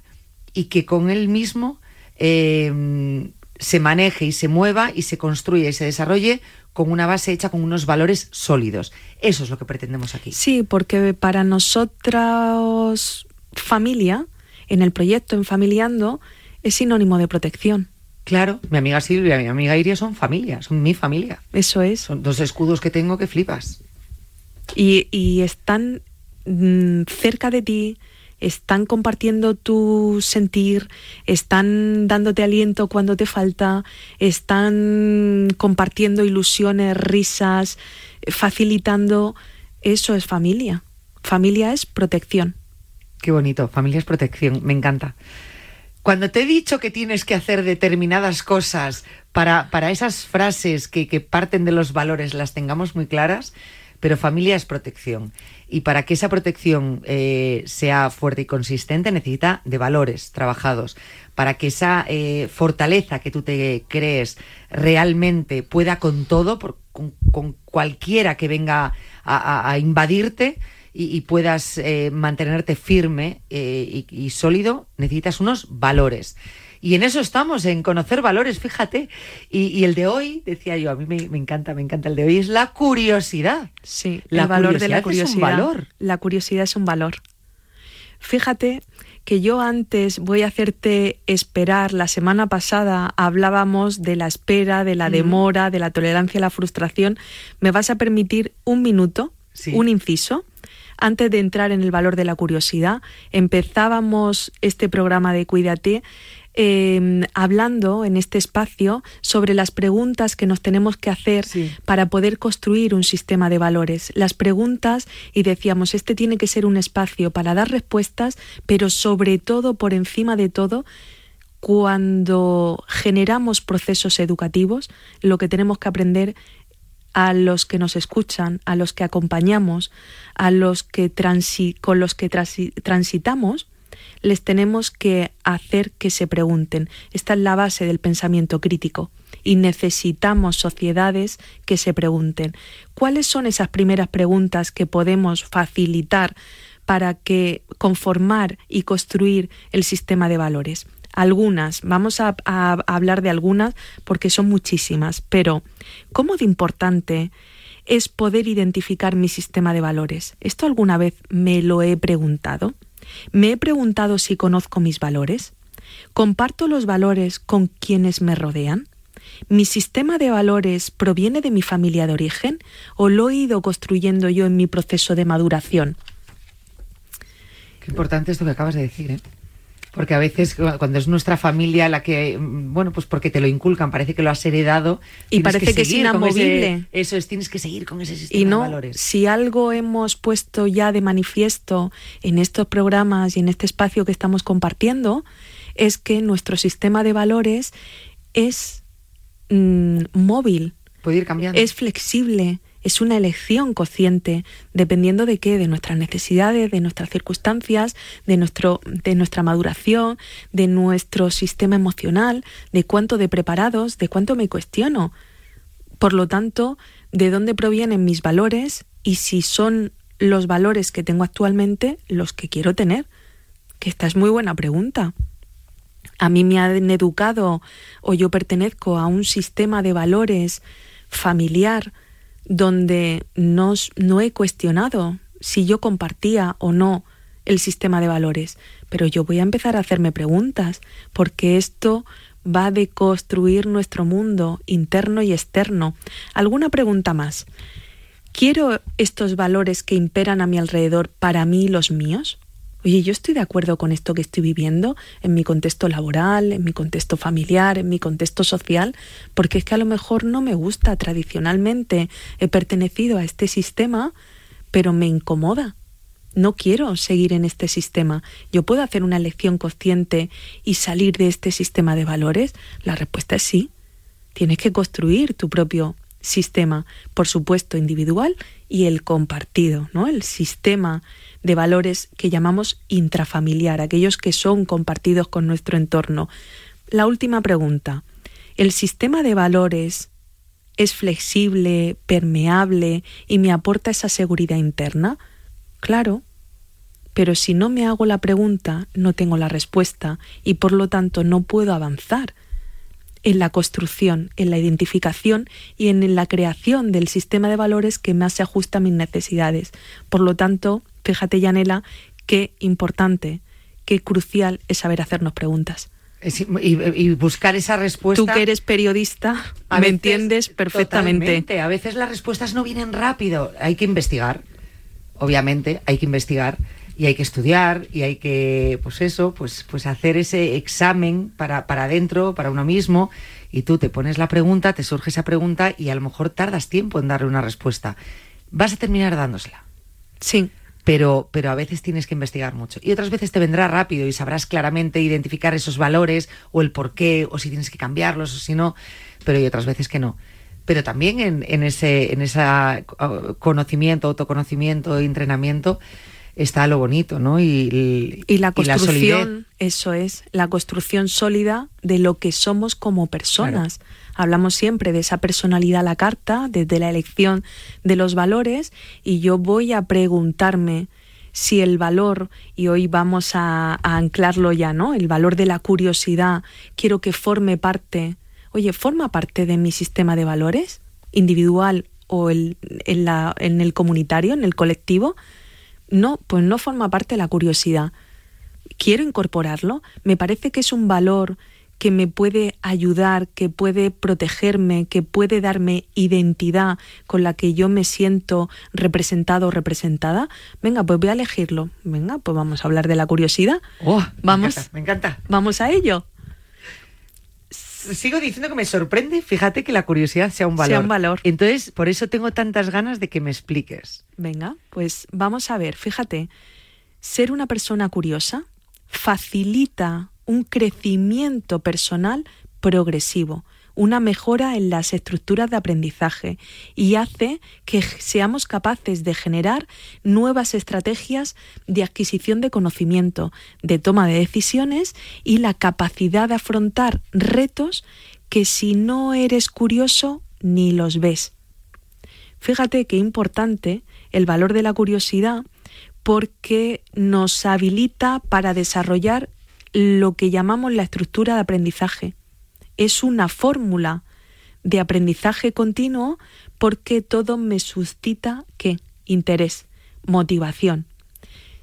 y que con él mismo eh, se maneje y se mueva y se construya y se desarrolle con una base hecha con unos valores sólidos. Eso es lo que pretendemos aquí. Sí, porque para nosotros familia, en el proyecto Enfamiliando, es sinónimo de protección. Claro, mi amiga Silvia y mi amiga Iria son familia, son mi familia. Eso es. Son dos escudos que tengo que flipas. Y, y están mm, cerca de ti, están compartiendo tu sentir, están dándote aliento cuando te falta, están compartiendo ilusiones, risas, facilitando. Eso es familia. Familia es protección. Qué bonito, familia es protección, me encanta. Cuando te he dicho que tienes que hacer determinadas cosas para, para esas frases que, que parten de los valores las tengamos muy claras, pero familia es protección. Y para que esa protección eh, sea fuerte y consistente necesita de valores trabajados. Para que esa eh, fortaleza que tú te crees realmente pueda con todo, con, cualquiera que venga a, a- invadirte y, puedas eh, mantenerte firme y sólido, necesitas unos valores. Y en eso estamos, en conocer valores, fíjate. Y, y el de hoy, decía yo, a mí me, me encanta, me encanta el de hoy, es la curiosidad. Sí, La el valor de la curiosidad es un valor. La curiosidad es un valor. Fíjate que yo antes voy a hacerte esperar. La semana pasada hablábamos de la espera, de la Ujú. demora, de la tolerancia a la frustración. ¿Me vas a permitir un minuto, Sí. un inciso? Antes de entrar en el valor de la curiosidad, empezábamos este programa de Cuídate eh, hablando en este espacio sobre las preguntas que nos tenemos que hacer para poder construir un sistema de valores. Las preguntas, y decíamos, este tiene que ser un espacio para dar respuestas, pero sobre todo, por encima de todo, cuando generamos procesos educativos, lo que tenemos que aprender a los que nos escuchan, a los que acompañamos, a los que transi- con los que transi- transitamos, les tenemos que hacer que se pregunten. Esta es la base del pensamiento crítico y necesitamos sociedades que se pregunten. ¿Cuáles son esas primeras preguntas que podemos facilitar para que conformar y construir el sistema de valores? Algunas, vamos a, a hablar de algunas porque son muchísimas, pero ¿cómo de importante es poder identificar mi sistema de valores? ¿Esto alguna vez me lo he preguntado? ¿Me he preguntado si conozco mis valores? ¿Comparto los valores con quienes me rodean? ¿Mi sistema de valores proviene de mi familia de origen o lo he ido construyendo yo en mi proceso de maduración? Qué importante esto que acabas de decir, ¿eh? Porque a veces cuando es nuestra familia la que, mm, bueno, pues porque te lo inculcan, parece que lo has heredado. Y parece que es con ese- inamovible. eso es, tienes que seguir con ese sistema Y no, de valores. si algo hemos puesto ya de manifiesto en estos programas y en este espacio que estamos compartiendo, es que nuestro sistema de valores es mm, móvil. Puede ir cambiando. Es flexible, es una elección consciente, dependiendo de qué, de nuestras necesidades, de nuestras circunstancias, de, nuestro, de nuestra maduración, de nuestro sistema emocional, de cuánto de preparados, de cuánto me cuestiono. Por lo tanto, de dónde provienen mis valores y si son los valores que tengo actualmente los que quiero tener. Que esta es muy buena pregunta. A mí me han educado o yo pertenezco a un sistema de valores familiar donde no, no he cuestionado si yo compartía o no el sistema de valores, pero yo voy a empezar a hacerme preguntas, porque esto va de construir nuestro mundo interno y externo. ¿Alguna pregunta más? ¿Quiero estos valores que imperan a mi alrededor para mí y los míos? Oye, yo estoy de acuerdo con esto que estoy viviendo en mi contexto laboral, en mi contexto familiar, en mi contexto social, porque es que a lo mejor no me gusta tradicionalmente, he pertenecido a este sistema, pero me incomoda. No quiero seguir en este sistema. ¿Yo puedo hacer una elección consciente y salir de este sistema de valores? La respuesta es sí. Tienes que construir tu propio sistema, por supuesto, individual y el compartido, ¿no? El sistema de valores que llamamos intrafamiliar, aquellos que son compartidos con nuestro entorno. La última pregunta. ¿El sistema de valores es flexible, permeable y me aporta esa seguridad interna? Claro, pero si no me hago la pregunta, no tengo la respuesta y por lo tanto no puedo avanzar en la construcción, en la identificación y en la creación del sistema de valores que más se ajusta a mis necesidades. Por lo tanto, fíjate, Yanela, qué importante, qué crucial es saber hacernos preguntas. Y, buscar esa respuesta. Tú que eres periodista, me entiendes perfectamente. A veces las respuestas no vienen rápido. Hay que investigar, obviamente, hay que investigar y hay que estudiar y hay que, pues eso, pues, pues hacer ese examen para, para adentro, para uno mismo, y tú te pones la pregunta, te surge esa pregunta y a lo mejor tardas tiempo en darle una respuesta. Vas a terminar dándosela. Sí. Pero, pero a veces tienes que investigar mucho. Y otras veces te vendrá rápido y sabrás claramente identificar esos valores o el por qué, o si tienes que cambiarlos o si no, pero hay otras veces que no pero también en, en ese en ese conocimiento, autoconocimiento, entrenamiento, está lo bonito, ¿no? Y, la construcción, eso es, la construcción sólida de lo que somos como personas. Hablamos siempre de esa personalidad a la carta, desde la elección de los valores, y yo voy a preguntarme si el valor, y hoy vamos a, anclarlo ya, ¿no? El valor de la curiosidad, quiero que forme parte, oye, ¿forma parte de mi sistema de valores? individual o el, en, la, en el comunitario, en el colectivo, no, pues no forma parte de la curiosidad. Quiero incorporarlo. Me parece que es un valor que me puede ayudar, que puede protegerme, que puede darme identidad con la que yo me siento representado o representada. Venga, pues voy a elegirlo. Venga, pues vamos a hablar de la curiosidad. Oh, vamos, me encanta. Vamos a ello sigo diciendo que me sorprende, fíjate que la curiosidad sea un valor. Sea un valor. Entonces, por eso tengo tantas ganas de que me expliques. Venga, pues vamos a ver, fíjate, ser una persona curiosa facilita un crecimiento personal progresivo una mejora en las estructuras de aprendizaje y hace que seamos capaces de generar nuevas estrategias de adquisición de conocimiento, de toma de decisiones y la capacidad de afrontar retos que si no eres curioso ni los ves. Fíjate qué importante el valor de la curiosidad porque nos habilita para desarrollar lo que llamamos la estructura de aprendizaje es una fórmula de aprendizaje continuo porque todo me suscita qué? Interés, motivación.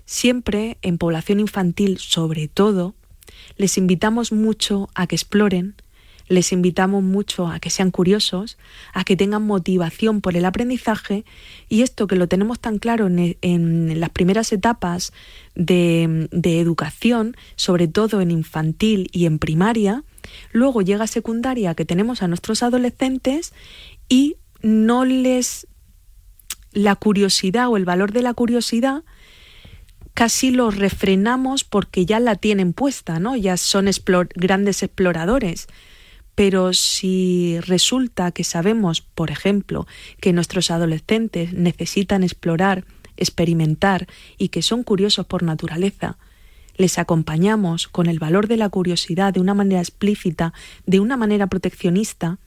Siempre en población infantil, sobre todo, les invitamos mucho a que exploren, les invitamos mucho a que sean curiosos, a que tengan motivación por el aprendizaje y esto que lo tenemos tan claro en, las primeras etapas de educación, sobre todo en infantil y en primaria, Luego llega secundaria que tenemos a nuestros adolescentes y no les la curiosidad o el valor de la curiosidad casi lo refrenamos porque ya la tienen puesta, ¿no? Ya son grandes exploradores. Pero si resulta que sabemos, por ejemplo, que nuestros adolescentes necesitan explorar, experimentar y que son curiosos por naturaleza, les acompañamos con el valor de la curiosidad de una manera explícita, de una manera proteccionista,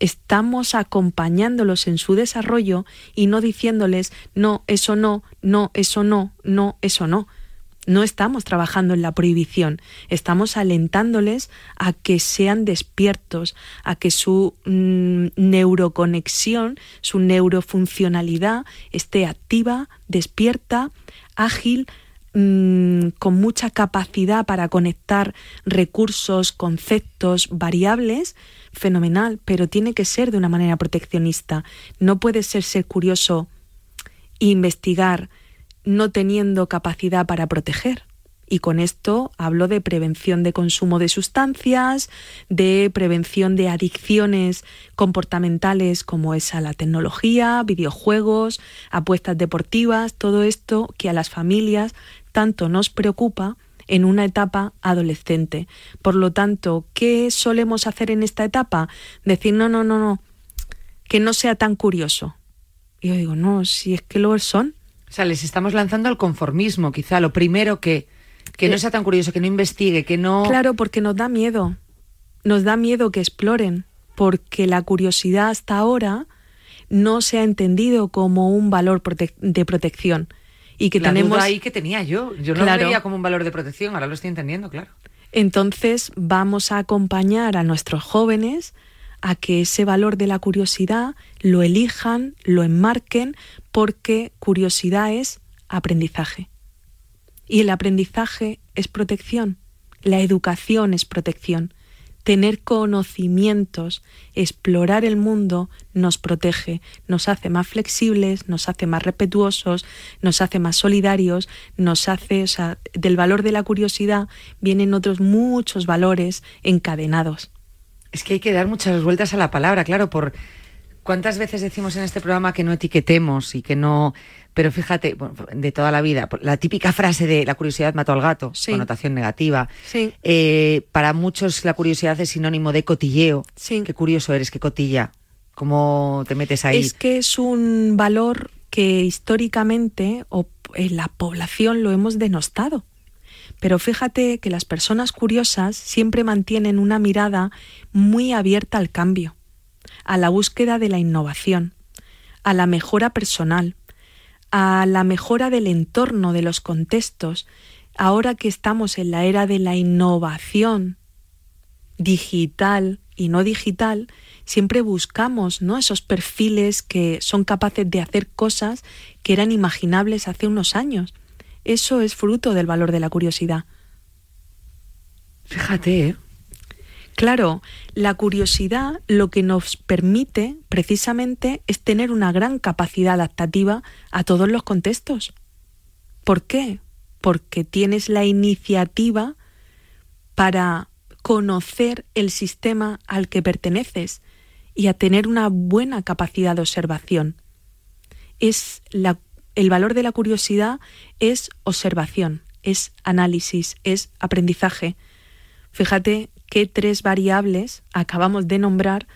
estamos acompañándolos en su desarrollo y no diciéndoles no, eso no, no, eso no, no, eso no. No estamos trabajando en la prohibición, estamos alentándoles a que sean despiertos, a que su mm, neuroconexión, su neurofuncionalidad esté activa, despierta, ágil, mm, con mucha capacidad para conectar recursos, conceptos, variables, fenomenal, pero tiene que ser de una manera proteccionista. No puede ser ser curioso, investigar, no teniendo capacidad para proteger. Y con esto hablo de prevención de consumo de sustancias, de prevención de adicciones comportamentales como es a la tecnología, videojuegos, apuestas deportivas, todo esto que a las familias tanto nos preocupa en una etapa adolescente. Por lo tanto, ¿qué solemos hacer en esta etapa? Decir, no, no, no, no, que no sea tan curioso. Y yo digo, no, si es que lo son. O sea, les estamos lanzando al conformismo, quizá lo primero que, que no Eh, sea tan curioso, que no investigue, que no... Claro, porque nos da miedo. Nos da miedo que exploren, porque la curiosidad hasta ahora no se ha entendido como un valor prote- de protección. Y que la tenemos duda ahí que tenía yo. Yo no Claro. lo veía como un valor de protección, ahora lo estoy entendiendo, claro. Entonces vamos a acompañar a nuestros jóvenes a que ese valor de la curiosidad lo elijan, lo enmarquen, porque curiosidad es aprendizaje. Y el aprendizaje es protección, la educación es protección. Tener conocimientos, explorar el mundo nos protege, nos hace más flexibles, nos hace más respetuosos, nos hace más solidarios, nos hace, o sea, del valor de la curiosidad vienen otros muchos valores encadenados. Es que hay que dar muchas vueltas a la palabra, claro, por cuántas veces decimos en este programa que no etiquetemos y que no... Pero fíjate, de toda la vida, la típica frase de la curiosidad mató al gato, Sí. connotación negativa. Sí. Eh, para muchos la curiosidad es sinónimo de cotilleo. Sí. Qué curioso eres, qué cotilla. ¿Cómo te metes ahí? Es que es un valor que históricamente o en la población lo hemos denostado. Pero fíjate que las personas curiosas siempre mantienen una mirada muy abierta al cambio, a la búsqueda de la innovación, a la mejora personal, a la mejora del entorno, de los contextos. Ahora que estamos en la era de la innovación digital y no digital, siempre buscamos ¿no? esos perfiles que son capaces de hacer cosas que eran imaginables hace unos años. Eso es fruto del valor de la curiosidad. Fíjate, ¿eh? Claro, la curiosidad lo que nos permite precisamente es tener una gran capacidad adaptativa a todos los contextos. ¿Por qué? Porque tienes la iniciativa para conocer el sistema al que perteneces y a tener una buena capacidad de observación. Es el valor de la curiosidad es observación, es análisis, es aprendizaje. Fíjate qué tres variables acabamos de nombrar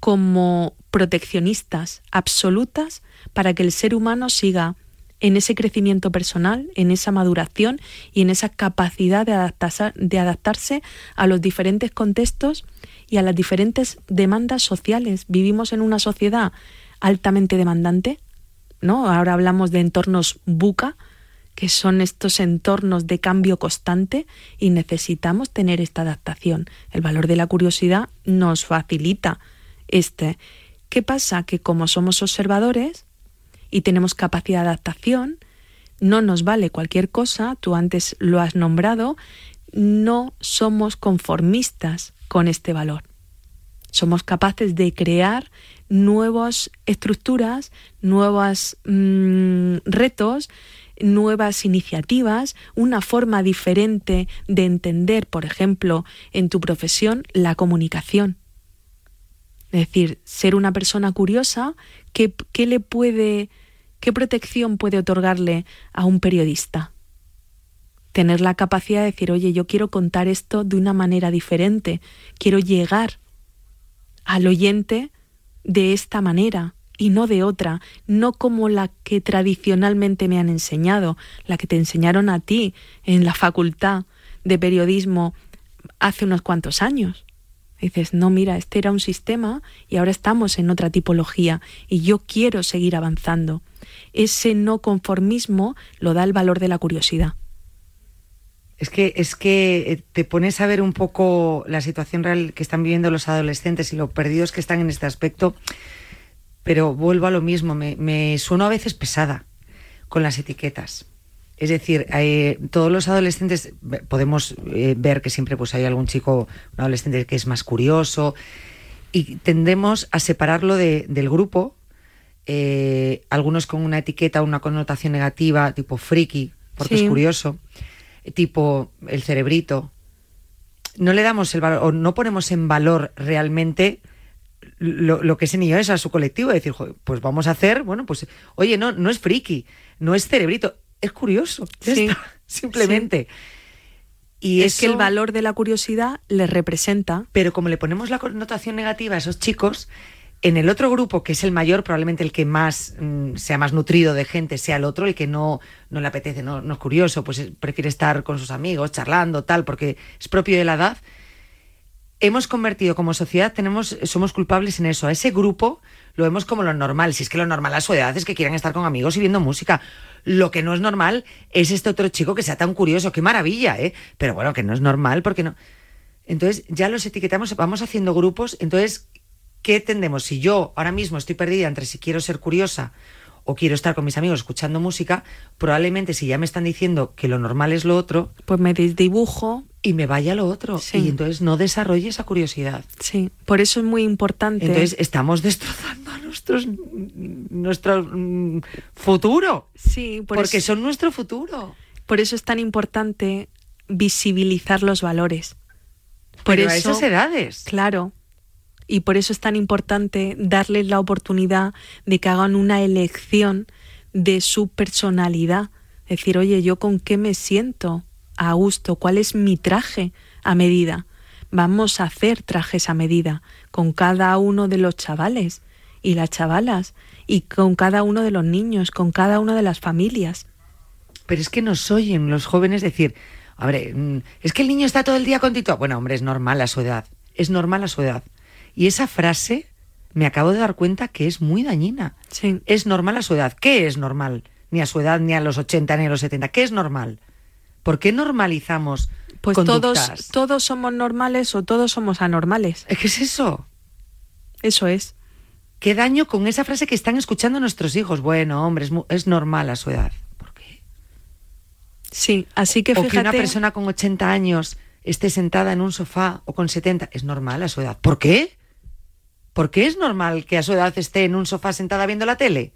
como proteccionistas absolutas para que el ser humano siga en ese crecimiento personal, en esa maduración y en esa capacidad de adaptarse, de adaptarse a los diferentes contextos y a las diferentes demandas sociales. Vivimos en una sociedad altamente demandante, ¿no? Ahora hablamos de entornos buca, que son estos entornos de cambio constante y necesitamos tener esta adaptación. El valor de la curiosidad nos facilita este. ¿Qué pasa? Que como somos observadores y tenemos capacidad de adaptación, no nos vale cualquier cosa, tú antes lo has nombrado, no somos conformistas con este valor. Somos capaces de crear nuevas estructuras, nuevos mm, retos, nuevas iniciativas, una forma diferente de entender, por ejemplo, en tu profesión, la comunicación. Es decir, ser una persona curiosa, ¿qué, qué le puede, qué protección puede otorgarle a un periodista? Tener la capacidad de decir, oye, yo quiero contar esto de una manera diferente, quiero llegar al oyente de esta manera y no de otra, no como la que tradicionalmente me han enseñado, la que te enseñaron a ti en la facultad de periodismo hace unos cuantos años. Dices, no, mira, este era un sistema y ahora estamos en otra tipología y yo quiero seguir avanzando. Ese no conformismo lo da el valor de la curiosidad. Es que, es que eh, te pones a ver un poco la situación real que están viviendo los adolescentes y lo perdidos que están en este aspecto, pero vuelvo a lo mismo, me, me sueno a veces pesada con las etiquetas. Es decir, eh, todos los adolescentes podemos eh, ver que siempre pues, hay algún chico, un adolescente que es más curioso y tendemos a separarlo de- del grupo, eh, algunos con una etiqueta, una connotación negativa, tipo friki, porque Sí. es curioso, tipo el cerebrito. No le damos el valor, o no ponemos en valor realmente lo, lo que ese niño es a su colectivo. Decir, "Joder, pues vamos a hacer, bueno, pues, oye, no, no es friki, no es cerebrito, es curioso. Sí. está, (laughs) simplemente. Y es que el valor de la curiosidad les representa. Pero como le ponemos la connotación negativa a esos chicos, en el otro grupo, que es el mayor, probablemente el que más mm, sea más nutrido de gente, sea el otro, el que no, no le apetece, no, no es curioso, pues prefiere estar con sus amigos, charlando, tal, porque es propio de la edad. Hemos convertido como sociedad, tenemos, somos culpables en eso. A ese grupo lo vemos como lo normal. Si es que lo normal a su edad es que quieran estar con amigos y viendo música. Lo que no es normal es este otro chico que sea tan curioso. Qué maravilla, ¿eh? Pero bueno, que no es normal porque no. Entonces ya los etiquetamos, vamos haciendo grupos. Entonces, ¿qué tendemos? Si yo ahora mismo estoy perdida entre si quiero ser curiosa o quiero estar con mis amigos escuchando música, probablemente si ya me están diciendo que lo normal es lo otro, pues me desdibujo y me vaya a lo otro. Sí. Y entonces no desarrolle esa curiosidad. Sí, por eso es muy importante. Entonces estamos destrozando a nuestros nuestro mm, futuro. Sí, por porque eso- son nuestro futuro. Por eso es tan importante visibilizar los valores. Por Pero a eso, esas edades. Claro. Y por eso es tan importante darles la oportunidad de que hagan una elección de su personalidad. Decir, oye, ¿yo con qué me siento a gusto? ¿Cuál es mi traje a medida? Vamos a hacer trajes a medida con cada uno de los chavales y las chavalas y con cada uno de los niños, con cada una de las familias. Pero es que nos oyen los jóvenes decir, ver, mm, es que el niño está todo el día con Tito. Bueno, hombre, es normal a su edad. Es normal a su edad. Y esa frase me acabo de dar cuenta que es muy dañina. Sí. Es normal a su edad. ¿Qué es normal? Ni a su edad, ni a los 80, ni a los 70. ¿Qué es normal? ¿Por qué normalizamos Pues conductas? todos, todos somos normales o todos somos anormales. ¿Qué es eso? Eso es. ¿Qué daño con esa frase que están escuchando nuestros hijos? Bueno, hombre, es, normal a su edad. Sí, así que o fíjate. que una persona con 80 años esté sentada en un sofá o con 70 es normal a su edad. ¿Por qué? ¿Por qué es normal que a su edad esté en un sofá sentada viendo la tele?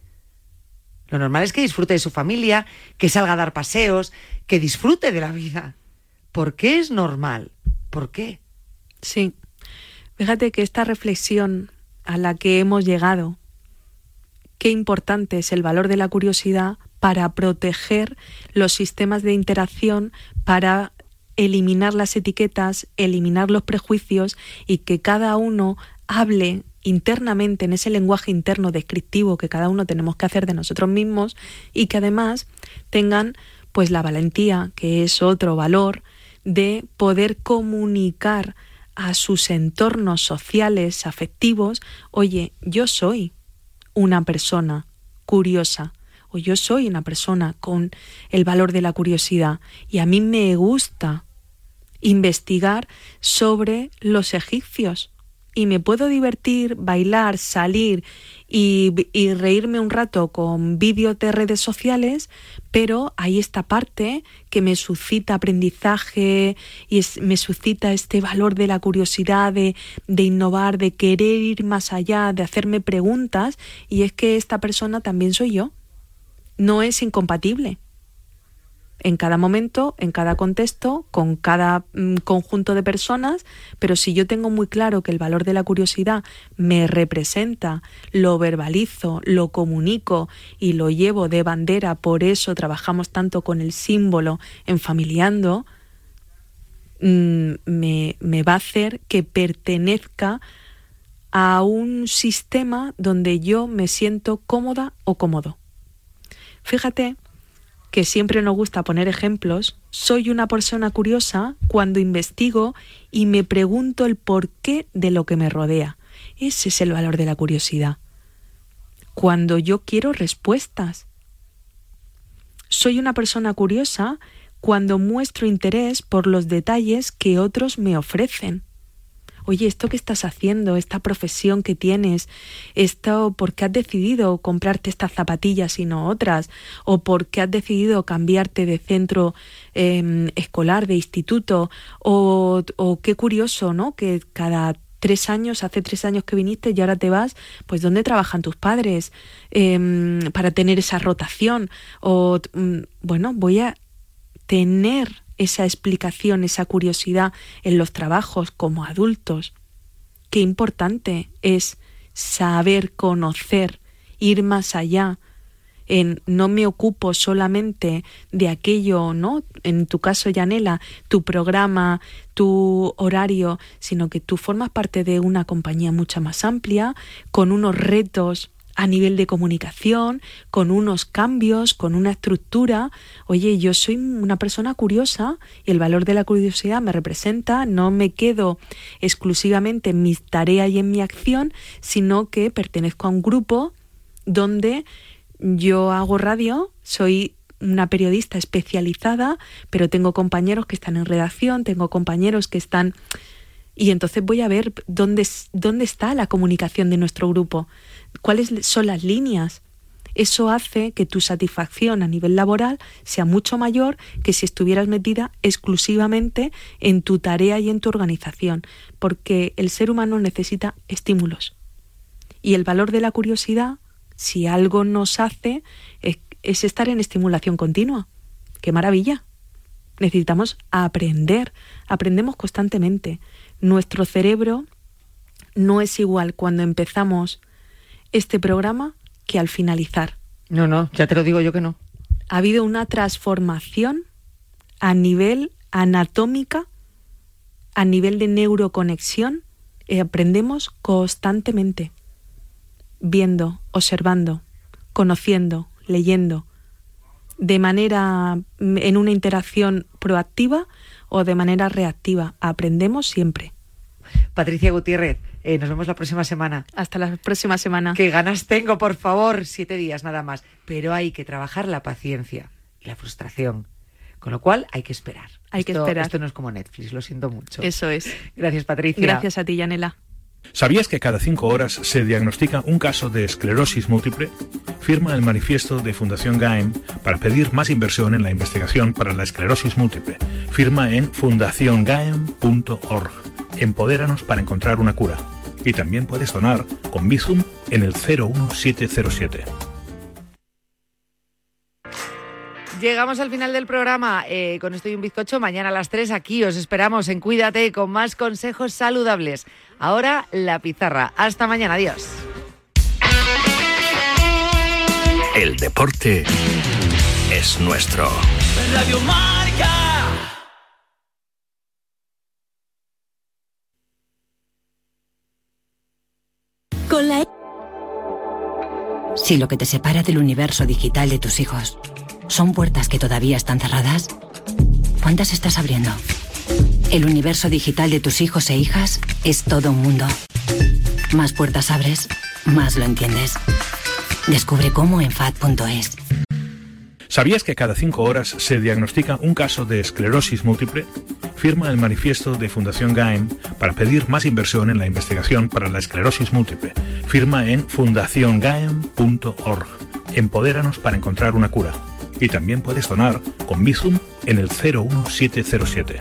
Lo normal es que disfrute de su familia, que salga a dar paseos, que disfrute de la vida. ¿Por qué es normal? ¿Por qué? Sí. Fíjate que esta reflexión a la que hemos llegado, qué importante es el valor de la curiosidad para proteger los sistemas de interacción, para eliminar las etiquetas, eliminar los prejuicios y que cada uno hable internamente en ese lenguaje interno descriptivo que cada uno tenemos que hacer de nosotros mismos y que además tengan pues la valentía, que es otro valor, de poder comunicar a sus entornos sociales, afectivos, oye, yo soy una persona curiosa, o yo soy una persona con el valor de la curiosidad, y a mí me gusta investigar sobre los egipcios, y me puedo divertir, bailar, salir y, reírme un rato con vídeos de redes sociales, pero hay esta parte que me suscita aprendizaje y es- me suscita este valor de la curiosidad, de innovar, de querer ir más allá, de hacerme preguntas, y es que esta persona también soy yo. No es incompatible en cada momento, en cada contexto, con cada mm, conjunto de personas, pero si yo tengo muy claro que el valor de la curiosidad me representa, lo verbalizo, lo comunico y lo llevo de bandera, por eso trabajamos tanto con el símbolo en familiando, mm, me, me va a hacer que pertenezca a un sistema donde yo me siento cómoda o cómodo. Fíjate que siempre nos gusta poner ejemplos, soy una persona curiosa cuando investigo y me pregunto el porqué de lo que me rodea. Ese es el valor de la curiosidad. Cuando yo quiero respuestas. Soy una persona curiosa cuando muestro interés por los detalles que otros me ofrecen. Oye, esto que estás haciendo, esta profesión que tienes, esto, ¿por qué has decidido comprarte estas zapatillas y no otras? ¿O por qué has decidido cambiarte de centro eh, escolar, de instituto? O, qué curioso, ¿no? Que cada tres años, hace tres años que viniste y ahora te vas, pues ¿dónde trabajan tus padres? Eh, para tener esa rotación. O, mm, bueno, voy a tener esa explicación, esa curiosidad en los trabajos como adultos. Qué importante es saber conocer, ir más allá. En no me ocupo solamente de aquello, ¿no? En tu caso, Yanela, tu programa, tu horario, sino que tú formas parte de una compañía mucho más amplia, con unos retos a nivel de comunicación, con unos cambios, con una estructura. Oye, yo soy una persona curiosa y el valor de la curiosidad me representa, no me quedo exclusivamente en mis tareas y en mi acción, sino que pertenezco a un grupo donde yo hago radio, soy una periodista especializada, pero tengo compañeros que están en redacción, tengo compañeros que están... Y entonces voy a ver dónde, dónde está la comunicación de nuestro grupo cuáles son las líneas. Eso hace que tu satisfacción a nivel laboral sea mucho mayor que si estuvieras metida exclusivamente en tu tarea y en tu organización, porque el ser humano necesita estímulos. Y el valor de la curiosidad, si algo nos hace, es, es estar en estimulación continua. ¡Qué maravilla! Necesitamos aprender, aprendemos constantemente. Nuestro cerebro no es igual cuando empezamos este programa que al finalizar. No, no, ya te lo digo yo que no. Ha habido una transformación a nivel anatómica, a nivel de neuroconexión, y aprendemos constantemente, viendo, observando, conociendo, leyendo, de manera en una interacción proactiva o de manera reactiva. Aprendemos siempre. Patricia Gutiérrez, eh, nos vemos la próxima semana. Hasta la próxima semana. Qué ganas tengo, por favor. Siete días nada más. Pero hay que trabajar la paciencia y la frustración. Con lo cual hay que esperar. Hay que Esto- esperar. Esto no es como Netflix, lo siento mucho. Eso es. Gracias, Patricia. Gracias a ti, Yanela. ¿Sabías que cada cinco horas se diagnostica un caso de esclerosis múltiple? Firma el manifiesto de Fundación GAEM para pedir más inversión en la investigación para la esclerosis múltiple. Firma en fundaciongaem.org. Empodéranos para encontrar una cura. Y también puedes donar con Bizum en el 01707. Llegamos al final del programa eh, con esto y un bizcocho. Mañana a las 3 aquí os esperamos en Cuídate con más consejos saludables. Ahora la pizarra. Hasta mañana. Adiós. El deporte es nuestro. Radio Marca. Con la... Si lo que te separa del universo digital de tus hijos son puertas que todavía están cerradas, ¿cuántas estás abriendo? El universo digital de tus hijos e hijas es todo un mundo. Más puertas abres, más lo entiendes. Descubre cómo en FAD.es. ¿Sabías que cada cinco horas se diagnostica un caso de esclerosis múltiple? Firma el manifiesto de Fundación GAEM para pedir más inversión en la investigación para la esclerosis múltiple. Firma en fundaciongaem.org. Empodéranos para encontrar una cura. Y también puedes donar con Bizum en el 01707.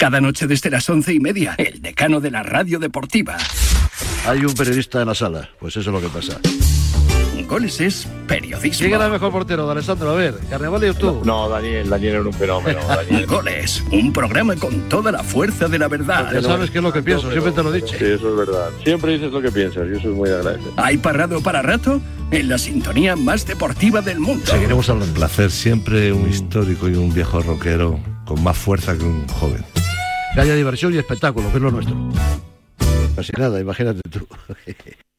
Cada noche desde las once y media, el decano de la radio deportiva. Hay un periodista en la sala, pues eso es lo que pasa. Goles es periodismo. ¿Quién era el mejor portero, de Alessandro? A ver, Carnevale o tú. No, Daniel, Daniel era un fenómeno. (laughs) Daniel. Goles, un programa con toda la fuerza de la verdad. Ya sabes qué es lo que pienso, siempre te lo he dicho. Sí, eso es verdad. Siempre dices lo que piensas y eso es muy agradecido. ¿Hay parado para rato? En la sintonía más deportiva del mundo. Seguiremos hablando. Un placer, siempre un histórico y un viejo rockero con más fuerza que un joven. Que haya diversión y espectáculo, que es lo nuestro. Casi nada, imagínate tú. (laughs)